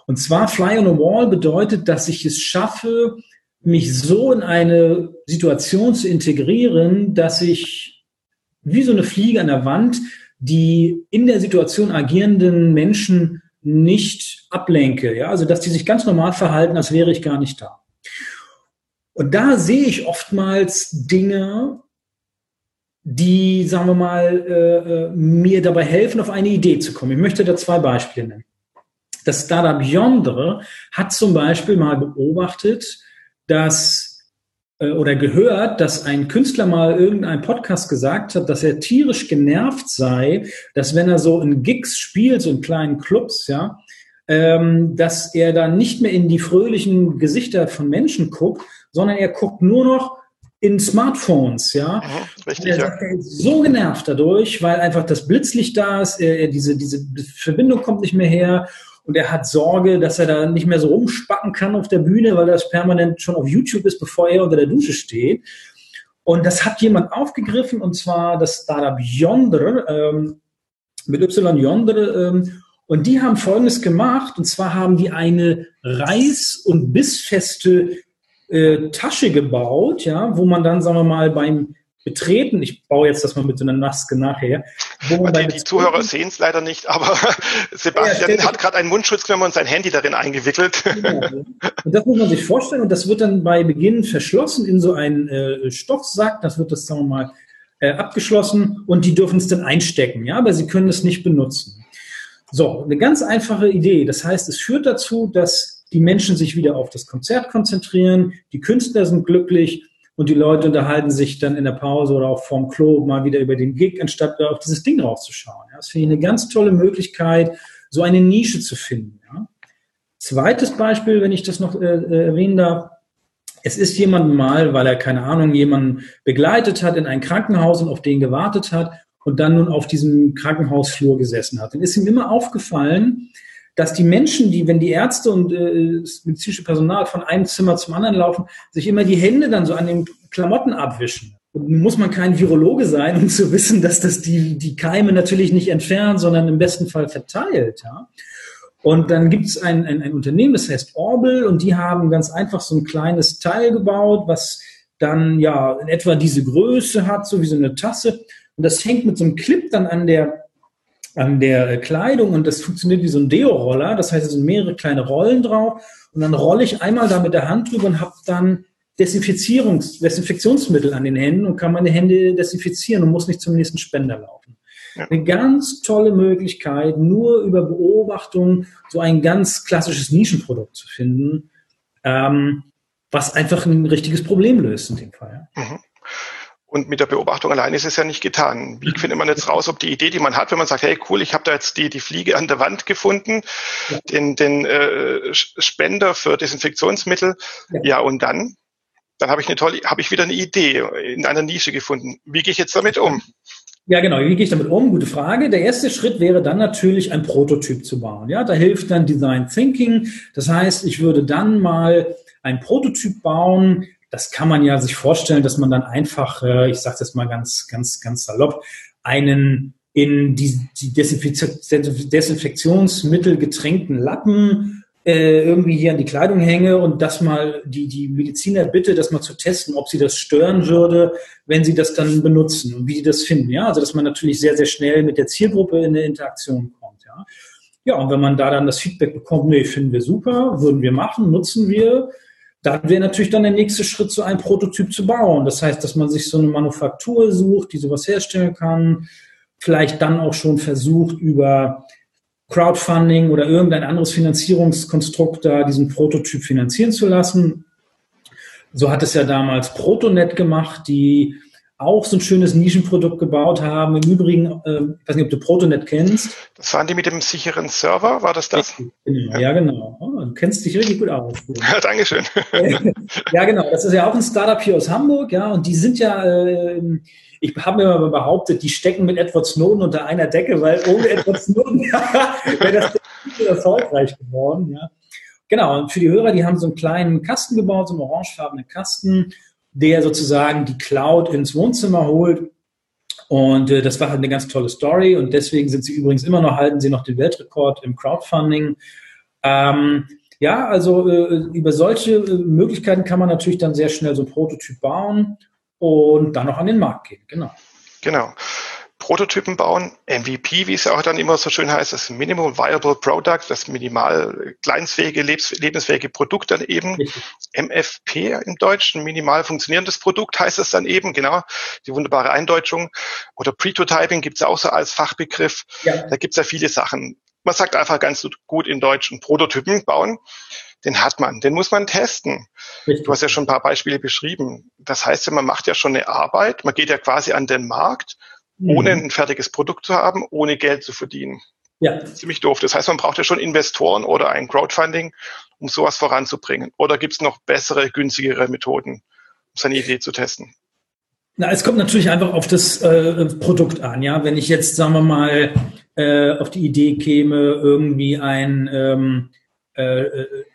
Und zwar Fly on a Wall bedeutet, dass ich es schaffe, mich so in eine Situation zu integrieren, dass ich wie so eine Fliege an der Wand die in der Situation agierenden Menschen nicht ablenke. Ja? Also dass die sich ganz normal verhalten, als wäre ich gar nicht da. Und da sehe ich oftmals Dinge, die, sagen wir mal, äh, äh, mir dabei helfen, auf eine Idee zu kommen. Ich möchte da zwei Beispiele nennen. Das Startup Yondre hat zum Beispiel mal beobachtet, dass äh, oder gehört, dass ein Künstler mal irgendein Podcast gesagt hat, dass er tierisch genervt sei, dass wenn er so in Gigs spielt, so in kleinen Clubs, ja, ähm, dass er dann nicht mehr in die fröhlichen Gesichter von Menschen guckt, sondern er guckt nur noch in Smartphones, ja. Mhm, richtig, er, sagt, er ist so genervt dadurch, weil einfach das Blitzlicht da ist, er, er, diese, diese Verbindung kommt nicht mehr her und er hat Sorge, dass er da nicht mehr so rumspacken kann auf der Bühne, weil das permanent schon auf YouTube ist, bevor er unter der Dusche steht. Und das hat jemand aufgegriffen, und zwar das Startup Yonder, ähm, mit Y Yonder, ähm, und die haben Folgendes gemacht, und zwar haben die eine reiß- und bissfeste äh, Tasche gebaut, ja, wo man dann, sagen wir mal, beim Betreten, ich baue jetzt das mal mit so einer Maske nachher. Die, die Zuhörer sehen es leider nicht, aber Sebastian ja, hat gerade einen Mundschutz und sein Handy darin eingewickelt. Genau. Und das muss man sich vorstellen und das wird dann bei Beginn verschlossen in so einen äh, Stoffsack, das wird das, sagen wir mal, äh, abgeschlossen und die dürfen es dann einstecken, ja, aber sie können es nicht benutzen. So, eine ganz einfache Idee. Das heißt, es führt dazu, dass die Menschen sich wieder auf das Konzert konzentrieren, die Künstler sind glücklich und die Leute unterhalten sich dann in der Pause oder auch vorm Klo mal wieder über den Gig, anstatt auf dieses Ding rauszuschauen. Das finde ich eine ganz tolle Möglichkeit, so eine Nische zu finden. Zweites Beispiel, wenn ich das noch äh, äh erwähnen darf, es ist jemand mal, weil er, keine Ahnung, jemanden begleitet hat in ein Krankenhaus und auf den gewartet hat und dann nun auf diesem Krankenhausflur gesessen hat. Dann ist ihm immer aufgefallen, dass die Menschen, die, wenn die Ärzte und äh, das medizinische Personal von einem Zimmer zum anderen laufen, sich immer die Hände dann so an den Klamotten abwischen. Und nun muss man kein Virologe sein, um zu wissen, dass das die, die Keime natürlich nicht entfernt, sondern im besten Fall verteilt. Ja? Und dann gibt es ein, ein, ein Unternehmen, das heißt Orbel, und die haben ganz einfach so ein kleines Teil gebaut, was dann ja in etwa diese Größe hat, so wie so eine Tasse. Und das hängt mit so einem Clip dann an der an der Kleidung und das funktioniert wie so ein Deo-Roller. Das heißt, es sind mehrere kleine Rollen drauf und dann rolle ich einmal da mit der Hand drüber und habe dann Desinfizierungs Desinfektionsmittel an den Händen und kann meine Hände desinfizieren und muss nicht zum nächsten Spender laufen. Ja. Eine ganz tolle Möglichkeit, nur über Beobachtung so ein ganz klassisches Nischenprodukt zu finden, ähm, was einfach ein richtiges Problem löst in dem Fall. Mhm. Und mit der Beobachtung allein ist es ja nicht getan. Wie findet man jetzt raus, ob die Idee, die man hat, wenn man sagt, hey cool, ich habe da jetzt die, die Fliege an der Wand gefunden, ja. den, den äh, Spender für Desinfektionsmittel, ja. ja, und dann? Dann habe ich eine tolle, habe ich wieder eine Idee in einer Nische gefunden. Wie gehe ich jetzt damit um? Ja, genau. Wie gehe ich damit um? Gute Frage. Der erste Schritt wäre dann natürlich, ein Prototyp zu bauen. Ja, da hilft dann Design Thinking. Das heißt, ich würde dann mal ein Prototyp bauen, das kann man ja sich vorstellen, dass man dann einfach, äh, ich sage das mal ganz, ganz, ganz salopp, einen in die, die Desinfektionsmittel getränkten Lappen äh, irgendwie hier an die Kleidung hänge und das mal die, die Mediziner bitte, das mal zu testen, ob sie das stören würde, wenn sie das dann benutzen und wie die das finden. Ja, also dass man natürlich sehr, sehr schnell mit der Zielgruppe in eine Interaktion kommt. Ja, ja und wenn man da dann das Feedback bekommt, nee, finden wir super, würden wir machen, nutzen wir, dann wäre natürlich dann der nächste Schritt, so ein Prototyp zu bauen. Das heißt, dass man sich so eine Manufaktur sucht, die sowas herstellen kann, vielleicht dann auch schon versucht, über Crowdfunding oder irgendein anderes Finanzierungskonstrukt da diesen Prototyp finanzieren zu lassen. So hat es ja damals Protonet gemacht, die auch so ein schönes Nischenprodukt gebaut haben. Im Übrigen, äh, ich weiß nicht, ob du Protonet kennst. Das waren die mit dem sicheren Server, war das das? Genau, ja, genau. Oh, du kennst dich richtig gut aus. Ja, Dankeschön. ja, genau. Das ist ja auch ein Startup hier aus Hamburg, ja, und die sind ja, äh, ich habe mir mal behauptet, die stecken mit Edward Snowden unter einer Decke, weil ohne Edward Snowden wäre das nicht erfolgreich geworden, ja. Genau, und für die Hörer, die haben so einen kleinen Kasten gebaut, so einen orangefarbenen Kasten, der sozusagen die Cloud ins Wohnzimmer holt. Und äh, das war halt eine ganz tolle Story und deswegen sind sie übrigens immer noch, halten sie noch den Weltrekord im Crowdfunding. Ähm, ja, also äh, über solche äh, Möglichkeiten kann man natürlich dann sehr schnell so ein Prototyp bauen und dann noch an den Markt gehen. Genau. Genau. Prototypen bauen, MVP, wie es ja auch dann immer so schön heißt, das Minimum Viable Product, das minimal kleinstfähige, lebensfähige Produkt dann eben. MFP im Deutschen, minimal funktionierendes Produkt heißt es dann eben, genau, die wunderbare Eindeutschung. Oder Pretotyping gibt es auch so als Fachbegriff. Ja. Da gibt es ja viele Sachen. Man sagt einfach ganz gut in Deutsch, einen Prototypen bauen den hat man, den muss man testen. Richtig. Du hast ja schon ein paar Beispiele beschrieben. Das heißt ja, man macht ja schon eine Arbeit, man geht ja quasi an den Markt ohne mhm. ein fertiges Produkt zu haben, ohne Geld zu verdienen. Ja. Ziemlich doof. Das heißt, man braucht ja schon Investoren oder ein Crowdfunding, um sowas voranzubringen. Oder gibt es noch bessere, günstigere Methoden, um seine Idee zu testen? Na, es kommt natürlich einfach auf das äh, Produkt an. Ja, wenn ich jetzt, sagen wir mal, äh, auf die Idee käme, irgendwie ein ähm, äh, äh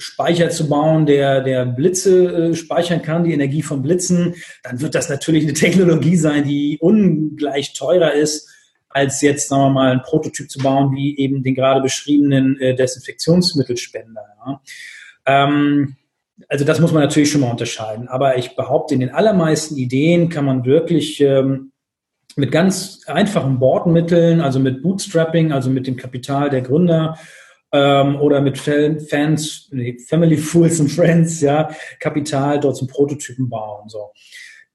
Speicher zu bauen, der, der Blitze äh, speichern kann, die Energie von Blitzen, dann wird das natürlich eine Technologie sein, die ungleich teurer ist, als jetzt, sagen wir mal, ein Prototyp zu bauen, wie eben den gerade beschriebenen äh, Desinfektionsmittelspender. Ja. Ähm, also das muss man natürlich schon mal unterscheiden. Aber ich behaupte, in den allermeisten Ideen kann man wirklich ähm, mit ganz einfachen Bordmitteln, also mit Bootstrapping, also mit dem Kapital der Gründer, ähm, oder mit Fans, nee, Family Fools and Friends, ja, Kapital dort zum Prototypen bauen. So.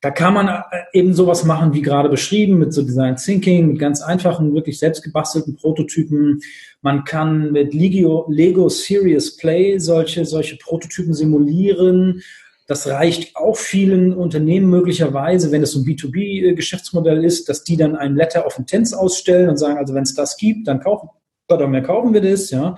Da kann man äh, eben sowas machen, wie gerade beschrieben, mit so Design Thinking, mit ganz einfachen, wirklich selbst gebastelten Prototypen. Man kann mit Lego, Lego Serious Play solche, solche Prototypen simulieren. Das reicht auch vielen Unternehmen möglicherweise, wenn es so ein B2B-Geschäftsmodell ist, dass die dann ein Letter of Intents ausstellen und sagen, also wenn es das gibt, dann kaufen, oder mehr kaufen wir das, ja.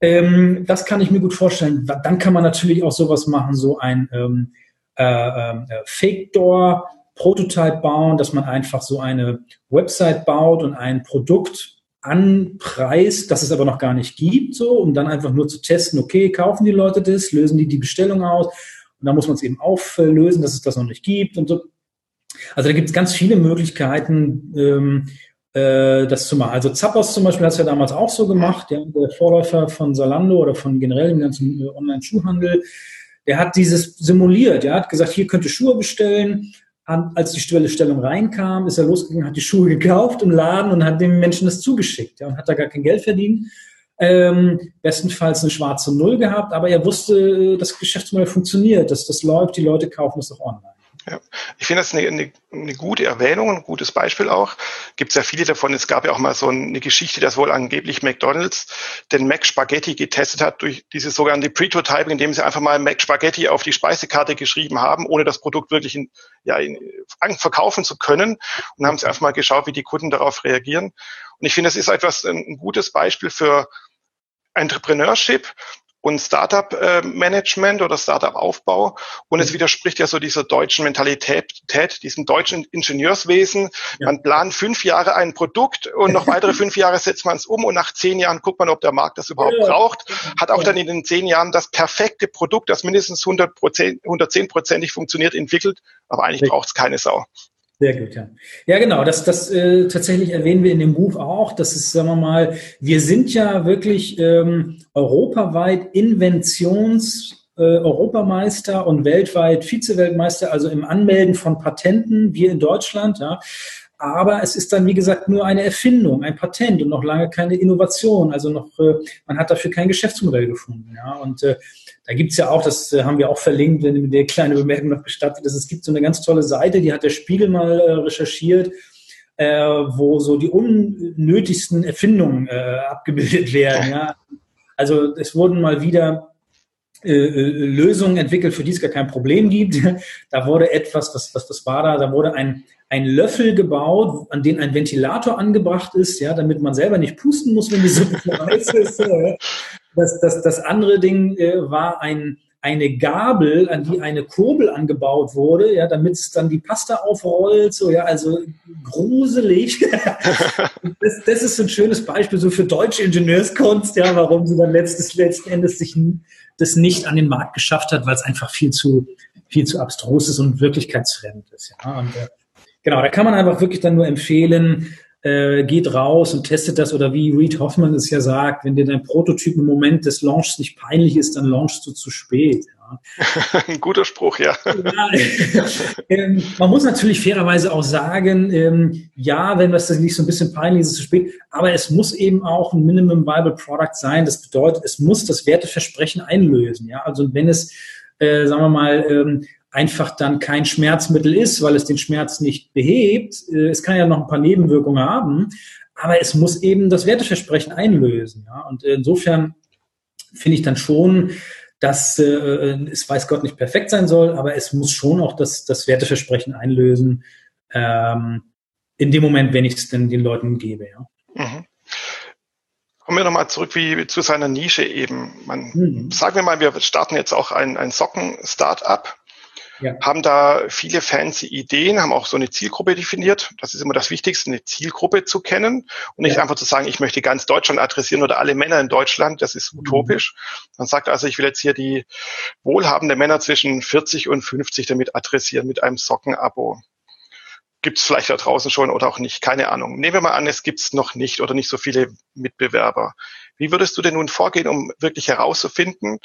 Ähm, das kann ich mir gut vorstellen. Dann kann man natürlich auch sowas machen, so ein ähm, äh, äh, Fake Door Prototype bauen, dass man einfach so eine Website baut und ein Produkt anpreist, das es aber noch gar nicht gibt, so, um dann einfach nur zu testen, okay, kaufen die Leute das, lösen die die Bestellung aus und dann muss man es eben auflösen, dass es das noch nicht gibt und so. Also da gibt es ganz viele Möglichkeiten, ähm, äh, das zu machen. Also Zappos zum Beispiel hat es ja damals auch so gemacht, der, Vorläufer von Salando oder von generell dem ganzen äh, Online-Schuhhandel. Der hat dieses simuliert. Der hat gesagt, hier könnt ihr Schuhe bestellen. Als die Stellung reinkam, ist er losgegangen, hat die Schuhe gekauft im Laden und hat dem Menschen das zugeschickt. Ja, und hat da gar kein Geld verdient. Ähm, bestenfalls eine schwarze Null gehabt, aber er wusste, äh, das Geschäftsmodell funktioniert, dass das läuft, die Leute kaufen es auch online. Ja, ich finde das eine, eine, eine gute Erwähnung, ein gutes Beispiel auch. Gibt es ja viele davon. Es gab ja auch mal so eine Geschichte, dass wohl angeblich McDonald's den Mac Spaghetti getestet hat durch dieses sogenannte Pretotyping, indem sie einfach mal Mac Spaghetti auf die Speisekarte geschrieben haben, ohne das Produkt wirklich in, ja, in, verkaufen zu können. Und haben sie einfach mal geschaut, wie die Kunden darauf reagieren. Und ich finde, das ist etwas ein gutes Beispiel für Entrepreneurship und Startup-Management oder Startup-Aufbau. Und es mhm. widerspricht ja so dieser deutschen Mentalität, diesem deutschen Ingenieurswesen. Ja. Man plant fünf Jahre ein Produkt und noch weitere fünf Jahre setzt man es um und nach zehn Jahren guckt man, ob der Markt das überhaupt ja. braucht. Hat auch dann in den zehn Jahren das perfekte Produkt, das mindestens 100 Prozent, 110 prozentig funktioniert, entwickelt. Aber eigentlich braucht es keine Sau. Sehr gut, ja. Ja, genau. Das, das äh, tatsächlich erwähnen wir in dem Buch auch. Das ist, sagen wir mal, wir sind ja wirklich ähm, europaweit Inventions äh, Europameister und weltweit Vizeweltmeister, also im Anmelden von Patenten, wir in Deutschland, ja. Aber es ist dann, wie gesagt, nur eine Erfindung, ein Patent und noch lange keine Innovation. Also noch, äh, man hat dafür kein Geschäftsmodell gefunden. Ja. Und äh, da gibt's ja auch, das äh, haben wir auch verlinkt, wenn mir der kleine Bemerkung noch gestattet ist, es gibt so eine ganz tolle Seite, die hat der Spiegel mal äh, recherchiert, äh, wo so die unnötigsten Erfindungen äh, abgebildet werden. Ja. Also es wurden mal wieder äh, äh, Lösungen entwickelt, für die es gar kein Problem gibt. Da wurde etwas, was, was das war da, da wurde ein, ein Löffel gebaut, an den ein Ventilator angebracht ist, ja, damit man selber nicht pusten muss, wenn die Suppe heiß ist. Das, das, das andere Ding äh, war ein, eine Gabel, an die eine Kurbel angebaut wurde, ja, damit es dann die Pasta aufrollt, so, ja, also gruselig. das, das ist ein schönes Beispiel so für deutsche Ingenieurskunst, ja, warum sie dann letztes, letzten Endes sich das nicht an den Markt geschafft hat, weil es einfach viel zu, viel zu abstrus ist und wirklichkeitsfremd ist, ja. Und, äh, genau, da kann man einfach wirklich dann nur empfehlen, äh, geht raus und testet das oder wie Reed Hoffman es ja sagt, wenn dir dein Prototyp im Moment des Launchs nicht peinlich ist, dann launchst du zu spät. Ein guter Spruch, ja. ja ähm, man muss natürlich fairerweise auch sagen, ähm, ja, wenn das nicht so ein bisschen peinlich ist, ist es zu spät, aber es muss eben auch ein Minimum Viable Product sein. Das bedeutet, es muss das Werteversprechen einlösen. Ja, also wenn es, äh, sagen wir mal, ähm, einfach dann kein Schmerzmittel ist, weil es den Schmerz nicht behebt. Äh, es kann ja noch ein paar Nebenwirkungen haben, aber es muss eben das Werteversprechen einlösen. Ja? Und insofern finde ich dann schon, dass äh, es weiß Gott nicht perfekt sein soll, aber es muss schon auch das, das Werteversprechen einlösen, ähm, in dem Moment, wenn ich es denn den Leuten gebe. Ja. Mhm. Kommen wir nochmal zurück wie zu seiner Nische eben. Man, mhm. Sagen wir mal, wir starten jetzt auch ein, ein Socken-Startup ja. haben da viele fancy Ideen, haben auch so eine Zielgruppe definiert. Das ist immer das Wichtigste, eine Zielgruppe zu kennen und nicht ja. einfach zu sagen, ich möchte ganz Deutschland adressieren oder alle Männer in Deutschland. Das ist mhm. utopisch. Man sagt also, ich will jetzt hier die wohlhabende Männer zwischen 40 und 50 damit adressieren mit einem Sockenabo. Gibt es vielleicht da draußen schon oder auch nicht, keine Ahnung. Nehmen wir mal an, es gibt es noch nicht oder nicht so viele Mitbewerber. Wie würdest du denn nun vorgehen, um wirklich herauszufinden,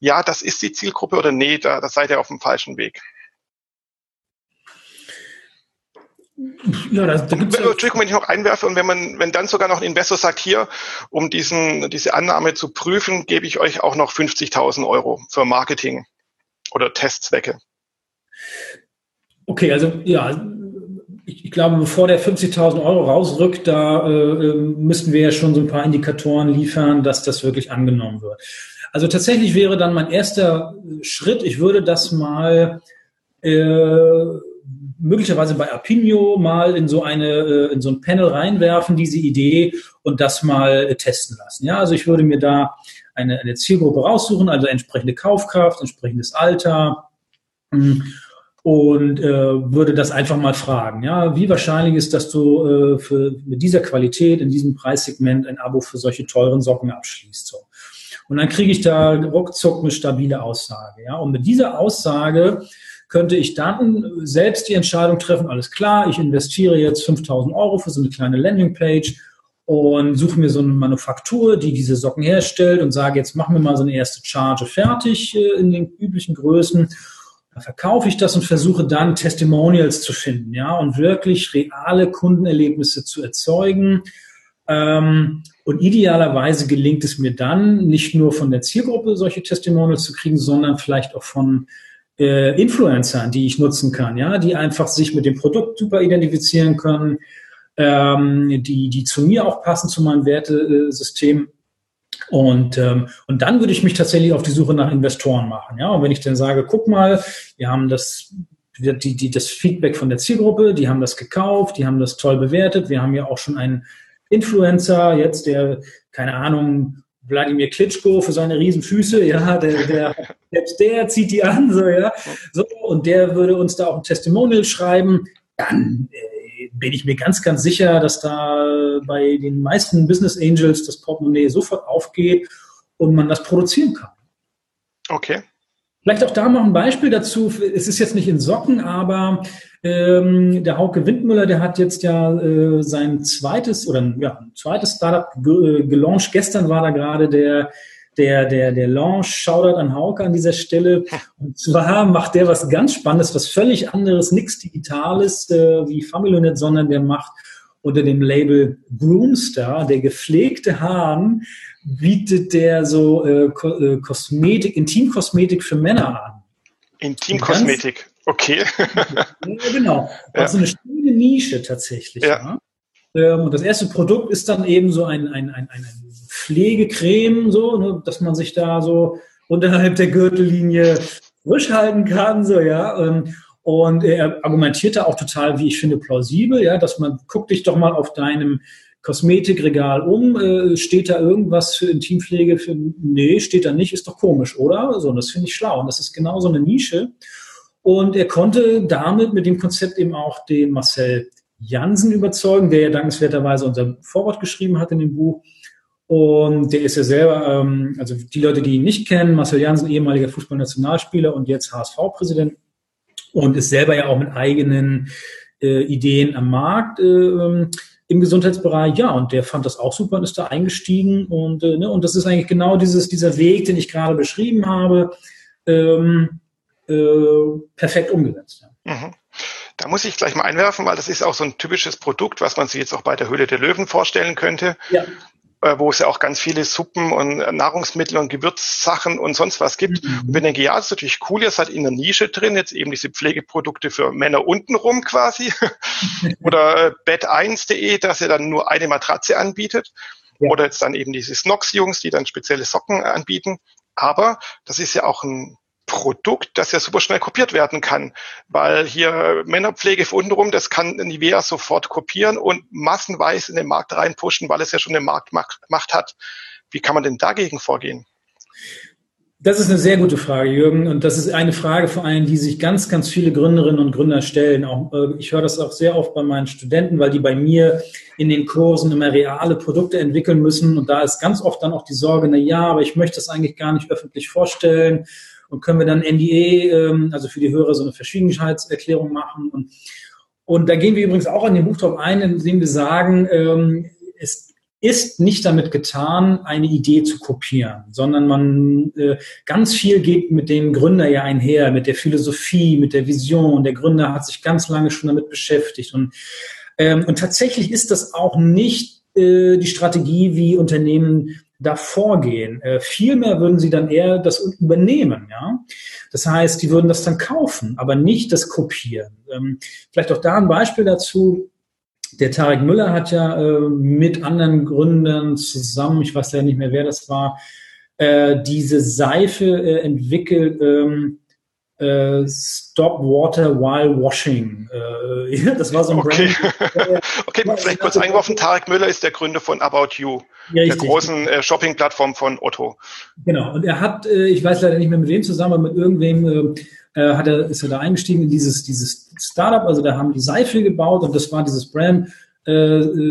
ja, das ist die Zielgruppe oder nee, da, da seid ihr auf dem falschen Weg. Ja, da, da gibt's Entschuldigung, wenn ich noch einwerfe und wenn man, wenn dann sogar noch ein Investor sagt, hier, um diesen, diese Annahme zu prüfen, gebe ich euch auch noch 50.000 Euro für Marketing oder Testzwecke. Okay, also ja, ich, ich glaube, bevor der 50.000 Euro rausrückt, da äh, ähm, müssten wir ja schon so ein paar Indikatoren liefern, dass das wirklich angenommen wird. Also tatsächlich wäre dann mein erster Schritt, ich würde das mal äh, möglicherweise bei Apinio mal in so eine äh, in so ein Panel reinwerfen diese Idee und das mal äh, testen lassen. Ja, also ich würde mir da eine, eine Zielgruppe raussuchen, also entsprechende Kaufkraft, entsprechendes Alter hm, und äh, würde das einfach mal fragen. Ja, wie wahrscheinlich ist, dass du äh, für mit dieser Qualität in diesem Preissegment ein Abo für solche teuren Socken abschließt? So. Und dann kriege ich da ruckzuck eine stabile Aussage. Ja? Und mit dieser Aussage könnte ich dann selbst die Entscheidung treffen, alles klar, ich investiere jetzt 5000 Euro für so eine kleine Landingpage und suche mir so eine Manufaktur, die diese Socken herstellt und sage, jetzt machen wir mal so eine erste Charge fertig äh, in den üblichen Größen. Dann verkaufe ich das und versuche dann Testimonials zu finden, ja, und wirklich reale Kundenerlebnisse zu erzeugen. Ähm, und idealerweise gelingt es mir dann, nicht nur von der Zielgruppe solche Testimonials zu kriegen, sondern vielleicht auch von äh, Influencern, die ich nutzen kann, ja, die einfach sich mit dem Produkt super identifizieren können, ähm, die, die zu mir auch passen, zu meinem Wertesystem. Und, ähm, und dann würde ich mich tatsächlich auf die Suche nach Investoren machen. Ja, und wenn ich dann sage, guck mal, wir haben das die, die, das Feedback von der Zielgruppe, die haben das gekauft, die haben das toll bewertet. Wir haben ja auch schon einen Influencer, jetzt der, keine Ahnung, Wladimir Klitschko für seine Riesenfüße, ja, der, der, selbst der zieht die an, so, ja, so, und der würde uns da auch ein Testimonial schreiben, dann äh, bin ich mir ganz, ganz sicher, dass da bei den meisten Business Angels das Portemonnaie sofort aufgeht und man das produzieren kann. Okay. Vielleicht auch da noch ein Beispiel dazu. Es ist jetzt nicht in Socken, aber ähm, der Hauke Windmüller, der hat jetzt ja äh, sein zweites oder ja, zweites Startup ge äh, gelauncht. Gestern war da gerade der der, der, der Launch, Shoutout an Hauke an dieser Stelle. Und zwar macht der was ganz Spannendes, was völlig anderes, nichts Digitales äh, wie FamilyNet, sondern der macht unter dem Label Groomstar, der gepflegte Hahn, bietet der so äh, äh, Kosmetik, Intimkosmetik für Männer an. Intimkosmetik, okay. ja, genau. Ja. Also eine schöne Nische tatsächlich. Ja. ja. Ähm, und das erste Produkt ist dann eben so ein, ein, ein, ein Pflegecreme, so, ne, dass man sich da so unterhalb der Gürtellinie frisch halten kann, so, ja. Ähm, und er argumentierte auch total, wie ich finde, plausibel, ja, dass man, guck dich doch mal auf deinem Kosmetikregal um, äh, steht da irgendwas für Intimpflege? Für, nee, steht da nicht, ist doch komisch, oder? So, und das finde ich schlau. Und das ist genau so eine Nische. Und er konnte damit mit dem Konzept eben auch den Marcel Jansen überzeugen, der ja dankenswerterweise unser Vorwort geschrieben hat in dem Buch. Und der ist ja selber, ähm, also die Leute, die ihn nicht kennen, Marcel Jansen, ehemaliger Fußballnationalspieler und jetzt HSV-Präsident und ist selber ja auch mit eigenen äh, Ideen am Markt. Äh, ähm, im Gesundheitsbereich, ja, und der fand das auch super und ist da eingestiegen und, äh, ne, und das ist eigentlich genau dieses, dieser Weg, den ich gerade beschrieben habe, ähm, äh, perfekt umgesetzt. Ja. Mhm. Da muss ich gleich mal einwerfen, weil das ist auch so ein typisches Produkt, was man sich jetzt auch bei der Höhle der Löwen vorstellen könnte. Ja. Äh, wo es ja auch ganz viele Suppen und Nahrungsmittel und Gewürzsachen und sonst was gibt. Mhm. Und wir denken, ja, das ist natürlich cool, ihr seid in der Nische drin, jetzt eben diese Pflegeprodukte für Männer untenrum quasi. Oder äh, Bett1.de, dass ihr dann nur eine Matratze anbietet. Ja. Oder jetzt dann eben diese Snox-Jungs, die dann spezielle Socken anbieten. Aber das ist ja auch ein Produkt, das ja super schnell kopiert werden kann, weil hier Männerpflege für untenrum, das kann Nivea sofort kopieren und massenweise in den Markt reinpushen, weil es ja schon eine Marktmacht hat. Wie kann man denn dagegen vorgehen? Das ist eine sehr gute Frage, Jürgen. Und das ist eine Frage vor allem, die sich ganz, ganz viele Gründerinnen und Gründer stellen. Auch, äh, ich höre das auch sehr oft bei meinen Studenten, weil die bei mir in den Kursen immer reale Produkte entwickeln müssen. Und da ist ganz oft dann auch die Sorge, na ja, aber ich möchte das eigentlich gar nicht öffentlich vorstellen und können wir dann NDA, ähm, also für die Hörer so eine Verschwiegenheitserklärung machen. Und, und da gehen wir übrigens auch an den Buch drauf ein, indem wir sagen, ähm, es ist nicht damit getan, eine Idee zu kopieren, sondern man äh, ganz viel geht mit dem Gründer ja einher, mit der Philosophie, mit der Vision. Der Gründer hat sich ganz lange schon damit beschäftigt und ähm, und tatsächlich ist das auch nicht äh, die Strategie, wie Unternehmen da vorgehen. Äh, vielmehr würden sie dann eher das übernehmen, ja. Das heißt, die würden das dann kaufen, aber nicht das kopieren. Ähm, vielleicht auch da ein Beispiel dazu. Der Tarek Müller hat ja äh, mit anderen Gründern zusammen, ich weiß ja nicht mehr, wer das war, äh, diese Seife äh, entwickelt, ähm, äh, Stop Water While Washing. Äh, das war so ein okay. Brand. okay, vielleicht kurz eingeworfen. Tarek Müller ist der Gründer von About You, ja, der großen äh, Shopping-Plattform von Otto. Genau. Und er hat, äh, ich weiß leider nicht mehr mit wem zusammen, aber mit irgendwem äh, äh, hat er, ist er da eingestiegen in dieses, dieses Startup. Also da haben die Seife gebaut und das war dieses Brand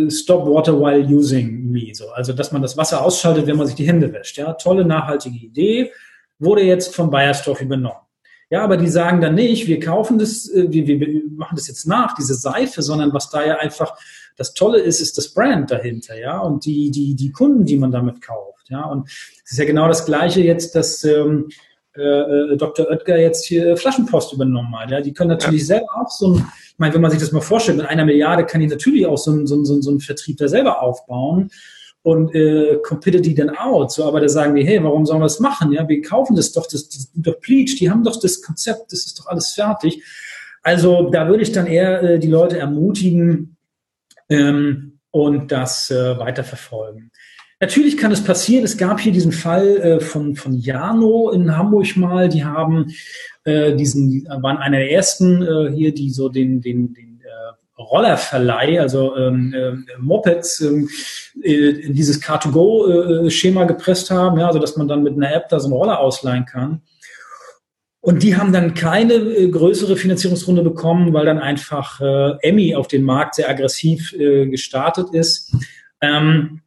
Stop Water While Using Me. So. Also, dass man das Wasser ausschaltet, wenn man sich die Hände wäscht. Ja, tolle, nachhaltige Idee. Wurde jetzt von Bayersdorf übernommen. Ja, aber die sagen dann nicht, wir kaufen das, äh, wir, wir machen das jetzt nach, diese Seife, sondern was da ja einfach das Tolle ist, ist das Brand dahinter, ja, und die, die, die Kunden, die man damit kauft, ja. Und es ist ja genau das Gleiche jetzt, dass ähm, äh, äh Dr. Oetker jetzt hier Flaschenpost übernommen hat. Ja, die können natürlich ja. selber auch so ein, ich meine, wenn man sich das mal vorstellt, mit einer Milliarde kann die natürlich auch so ein, so ein, so ein Vertrieb da selber aufbauen und äh, competitive dann out. So, aber da sagen die, hey, warum sollen wir das machen? Ja, wir kaufen das doch, das, das doch Bleach, die haben doch das Konzept, das ist doch alles fertig. Also da würde ich dann eher äh, die Leute ermutigen ähm, und das äh, weiterverfolgen. Natürlich kann es passieren. Es gab hier diesen Fall äh, von, von Jano in Hamburg mal. Die haben äh, diesen, waren einer der ersten äh, hier, die so den, den, den Rollerverleih, also ähm, äh, Mopeds ähm, äh, in dieses Car2Go-Schema äh, gepresst haben, ja, also dass man dann mit einer App da so einen Roller ausleihen kann. Und die haben dann keine äh, größere Finanzierungsrunde bekommen, weil dann einfach äh, Emmy auf den Markt sehr aggressiv äh, gestartet ist. Ähm,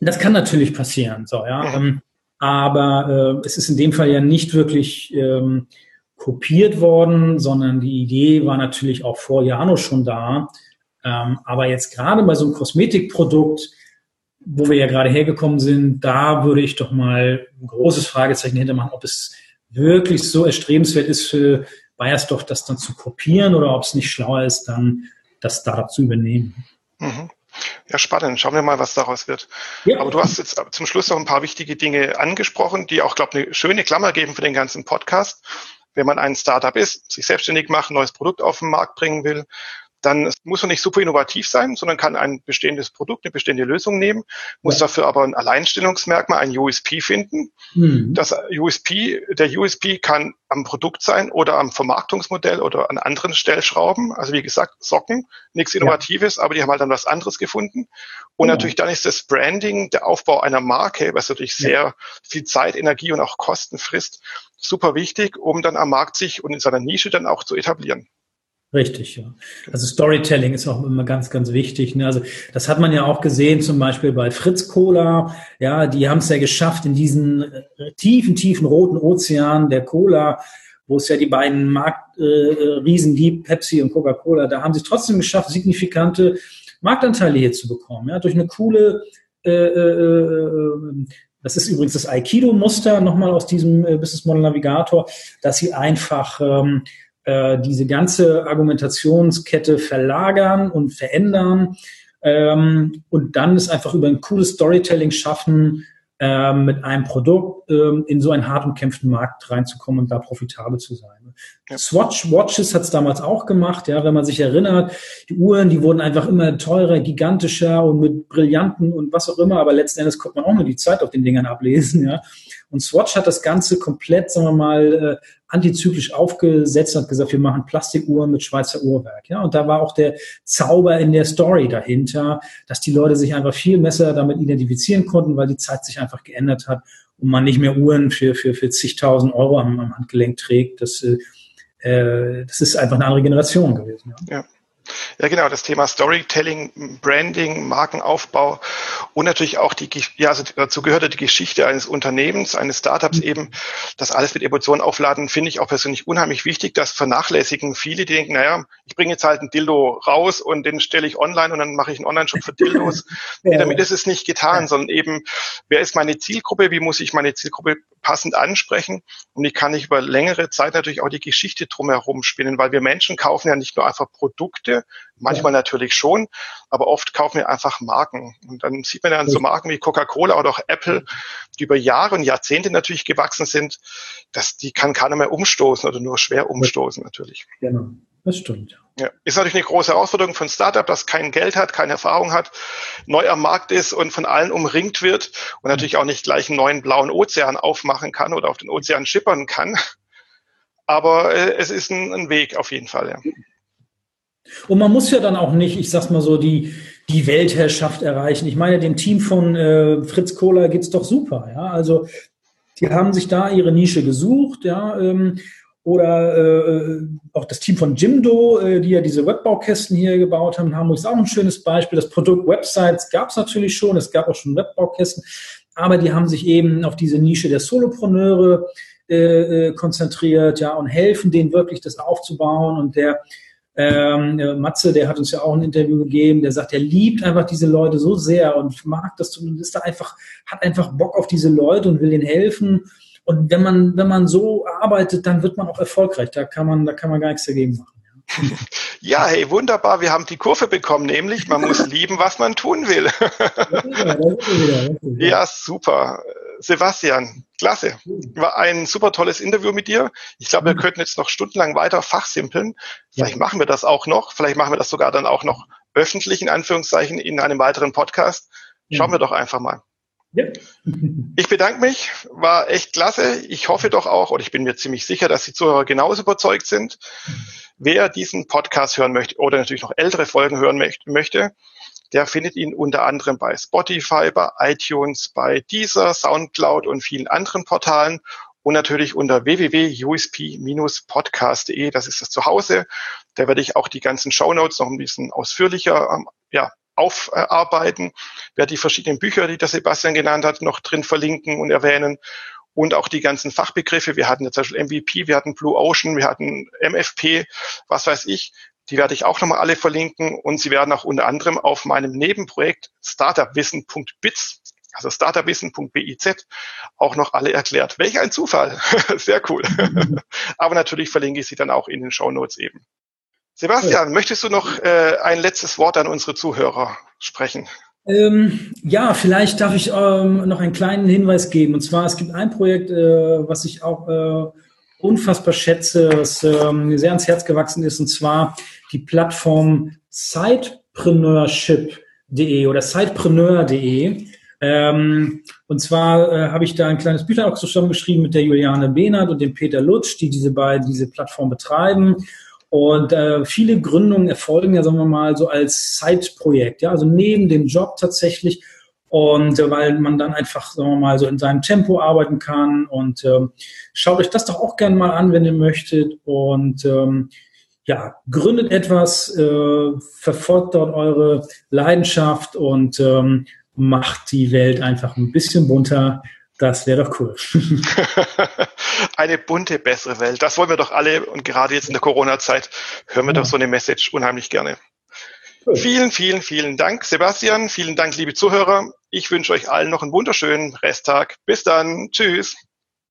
das kann natürlich passieren, so ja. Ähm, aber äh, es ist in dem Fall ja nicht wirklich ähm, kopiert worden, sondern die Idee war natürlich auch vor Jano schon da. Ähm, aber jetzt gerade bei so einem Kosmetikprodukt, wo wir ja gerade hergekommen sind, da würde ich doch mal ein großes Fragezeichen hintermachen, ob es wirklich so erstrebenswert ist für Bayersdorf, das dann zu kopieren oder ob es nicht schlauer ist, dann das Startup zu übernehmen. Mhm. Ja, spannend. Schauen wir mal, was daraus wird. Ja. Aber du hast jetzt zum Schluss noch ein paar wichtige Dinge angesprochen, die auch, glaube ich, eine schöne Klammer geben für den ganzen Podcast wenn man ein Startup ist, sich selbstständig macht, ein neues Produkt auf den Markt bringen will, dann muss man nicht super innovativ sein, sondern kann ein bestehendes Produkt, eine bestehende Lösung nehmen, muss ja. dafür aber ein Alleinstellungsmerkmal, ein USP finden. Mhm. Das USP, der USP kann am Produkt sein oder am Vermarktungsmodell oder an anderen Stellschrauben. Also wie gesagt, Socken, nichts Innovatives, ja. aber die haben halt dann was anderes gefunden. Und ja. natürlich dann ist das Branding, der Aufbau einer Marke, was natürlich sehr viel Zeit, Energie und auch Kosten frisst, super wichtig, um dann am Markt sich und in seiner Nische dann auch zu etablieren. Richtig, ja. Also Storytelling ist auch immer ganz, ganz wichtig. Ne? Also das hat man ja auch gesehen, zum Beispiel bei Fritz Cola. Ja, die haben es ja geschafft, in diesen äh, tiefen, tiefen roten Ozean der Cola wo es ja die beiden Marktriesen äh, gibt, Pepsi und Coca-Cola, da haben sie es trotzdem geschafft, signifikante Marktanteile hier zu bekommen. Ja, durch eine coole äh, äh, äh das ist übrigens das Aikido-Muster nochmal aus diesem äh, Business Model Navigator, dass sie einfach ähm, äh, diese ganze Argumentationskette verlagern und verändern ähm, und dann es einfach über ein cooles Storytelling schaffen, ähm, mit einem Produkt ähm, in so einen hart umkämpften Markt reinzukommen und da profitabel zu sein. Ja. Swatch Watches hat es damals auch gemacht, ja, wenn man sich erinnert, die Uhren, die wurden einfach immer teurer, gigantischer und mit Brillanten und was auch immer, aber letzten Endes konnte man auch nur die Zeit auf den Dingern ablesen, ja. Und Swatch hat das Ganze komplett, sagen wir mal, äh, antizyklisch aufgesetzt und gesagt, wir machen Plastikuhren mit Schweizer Uhrwerk. Ja, und da war auch der Zauber in der Story dahinter, dass die Leute sich einfach viel besser damit identifizieren konnten, weil die Zeit sich einfach geändert hat und man nicht mehr Uhren für, für, für zigtausend Euro am, am Handgelenk trägt. Das, äh, äh das ist einfach eine andere Generation gewesen. Ja. ja. Ja, genau, das Thema Storytelling, Branding, Markenaufbau und natürlich auch die, ja, also dazu gehörte die Geschichte eines Unternehmens, eines Startups mhm. eben, das alles mit Emotionen aufladen, finde ich auch persönlich unheimlich wichtig. Das vernachlässigen viele, die denken, naja, ich bringe jetzt halt ein Dildo raus und den stelle ich online und dann mache ich einen Online-Shop für Dildos. nee, damit ist es nicht getan, sondern eben, wer ist meine Zielgruppe, wie muss ich meine Zielgruppe passend ansprechen und ich kann nicht über längere Zeit natürlich auch die Geschichte drumherum spinnen, weil wir Menschen kaufen ja nicht nur einfach Produkte, manchmal ja. natürlich schon, aber oft kaufen wir einfach Marken. Und dann sieht man dann so Marken wie Coca-Cola oder auch Apple, die über Jahre und Jahrzehnte natürlich gewachsen sind, dass die kann keiner mehr umstoßen oder nur schwer umstoßen natürlich. Genau, das stimmt. Ja, ist natürlich eine große Herausforderung von Startup, das kein Geld hat, keine Erfahrung hat, neu am Markt ist und von allen umringt wird und natürlich auch nicht gleich einen neuen blauen Ozean aufmachen kann oder auf den Ozean schippern kann. Aber äh, es ist ein, ein, Weg auf jeden Fall. Ja. Und man muss ja dann auch nicht, ich sag's mal so, die, die Weltherrschaft erreichen. Ich meine, dem Team von äh, Fritz Kohler geht's doch super. Ja, also die haben sich da ihre Nische gesucht, ja, ähm, oder äh, auch das Team von Jimdo, äh, die ja diese Webbaukästen hier gebaut haben in Hamburg, ist auch ein schönes Beispiel. Das Produkt Websites gab es natürlich schon, es gab auch schon Webbaukästen, aber die haben sich eben auf diese Nische der Solopreneure äh, äh, konzentriert, ja, und helfen denen wirklich, das aufzubauen. Und der ähm, Matze, der hat uns ja auch ein Interview gegeben, der sagt, er liebt einfach diese Leute so sehr und mag das und ist da einfach, hat einfach Bock auf diese Leute und will denen helfen und wenn man, wenn man so arbeitet, dann wird man auch erfolgreich. Da kann man, da kann man gar nichts dagegen machen. Ja, hey, wunderbar. Wir haben die Kurve bekommen, nämlich man muss lieben, was man tun will. ja, super. Sebastian, klasse. War ein super tolles Interview mit dir. Ich glaube, wir könnten jetzt noch stundenlang weiter fachsimpeln. Vielleicht machen wir das auch noch. Vielleicht machen wir das sogar dann auch noch öffentlich, in Anführungszeichen, in einem weiteren Podcast. Schauen wir doch einfach mal. Ja. Ich bedanke mich, war echt klasse. Ich hoffe doch auch, oder ich bin mir ziemlich sicher, dass die Zuhörer genauso überzeugt sind. Wer diesen Podcast hören möchte oder natürlich noch ältere Folgen hören möchte, der findet ihn unter anderem bei Spotify, bei iTunes, bei Deezer, Soundcloud und vielen anderen Portalen und natürlich unter www.usp-podcast.de, das ist das Zuhause. Da werde ich auch die ganzen Show Notes noch ein bisschen ausführlicher ähm, ja, aufarbeiten, werde die verschiedenen Bücher, die der Sebastian genannt hat, noch drin verlinken und erwähnen und auch die ganzen Fachbegriffe. Wir hatten jetzt zum Beispiel MVP, wir hatten Blue Ocean, wir hatten MFP, was weiß ich. Die werde ich auch nochmal alle verlinken und sie werden auch unter anderem auf meinem Nebenprojekt startupwissen.biz, also startupwissen.biz, auch noch alle erklärt. Welch ein Zufall. Sehr cool. Aber natürlich verlinke ich sie dann auch in den Show Notes eben. Sebastian, ja. möchtest du noch äh, ein letztes Wort an unsere Zuhörer sprechen? Ähm, ja, vielleicht darf ich ähm, noch einen kleinen Hinweis geben. Und zwar, es gibt ein Projekt, äh, was ich auch äh, unfassbar schätze, was ähm, mir sehr ans Herz gewachsen ist, und zwar die Plattform Sidepreneurship.de oder Sidepreneur.de. Ähm, und zwar äh, habe ich da ein kleines Büchlein auch zusammengeschrieben mit der Juliane Behnert und dem Peter Lutsch, die diese beiden, diese Plattform betreiben. Und äh, viele Gründungen erfolgen ja, sagen wir mal, so als Zeitprojekt, ja, also neben dem Job tatsächlich. Und äh, weil man dann einfach, sagen wir mal, so in seinem Tempo arbeiten kann. Und ähm, schaut euch das doch auch gerne mal an, wenn ihr möchtet. Und ähm, ja, gründet etwas, äh, verfolgt dort eure Leidenschaft und ähm, macht die Welt einfach ein bisschen bunter Das wäre doch cool. eine bunte, bessere Welt. Das wollen wir doch alle und gerade jetzt in der Corona-Zeit hören wir ja. doch so eine Message unheimlich gerne. Vielen, vielen, vielen Dank, Sebastian. Vielen Dank, liebe Zuhörer. Ich wünsche euch allen noch einen wunderschönen Resttag. Bis dann. Tschüss.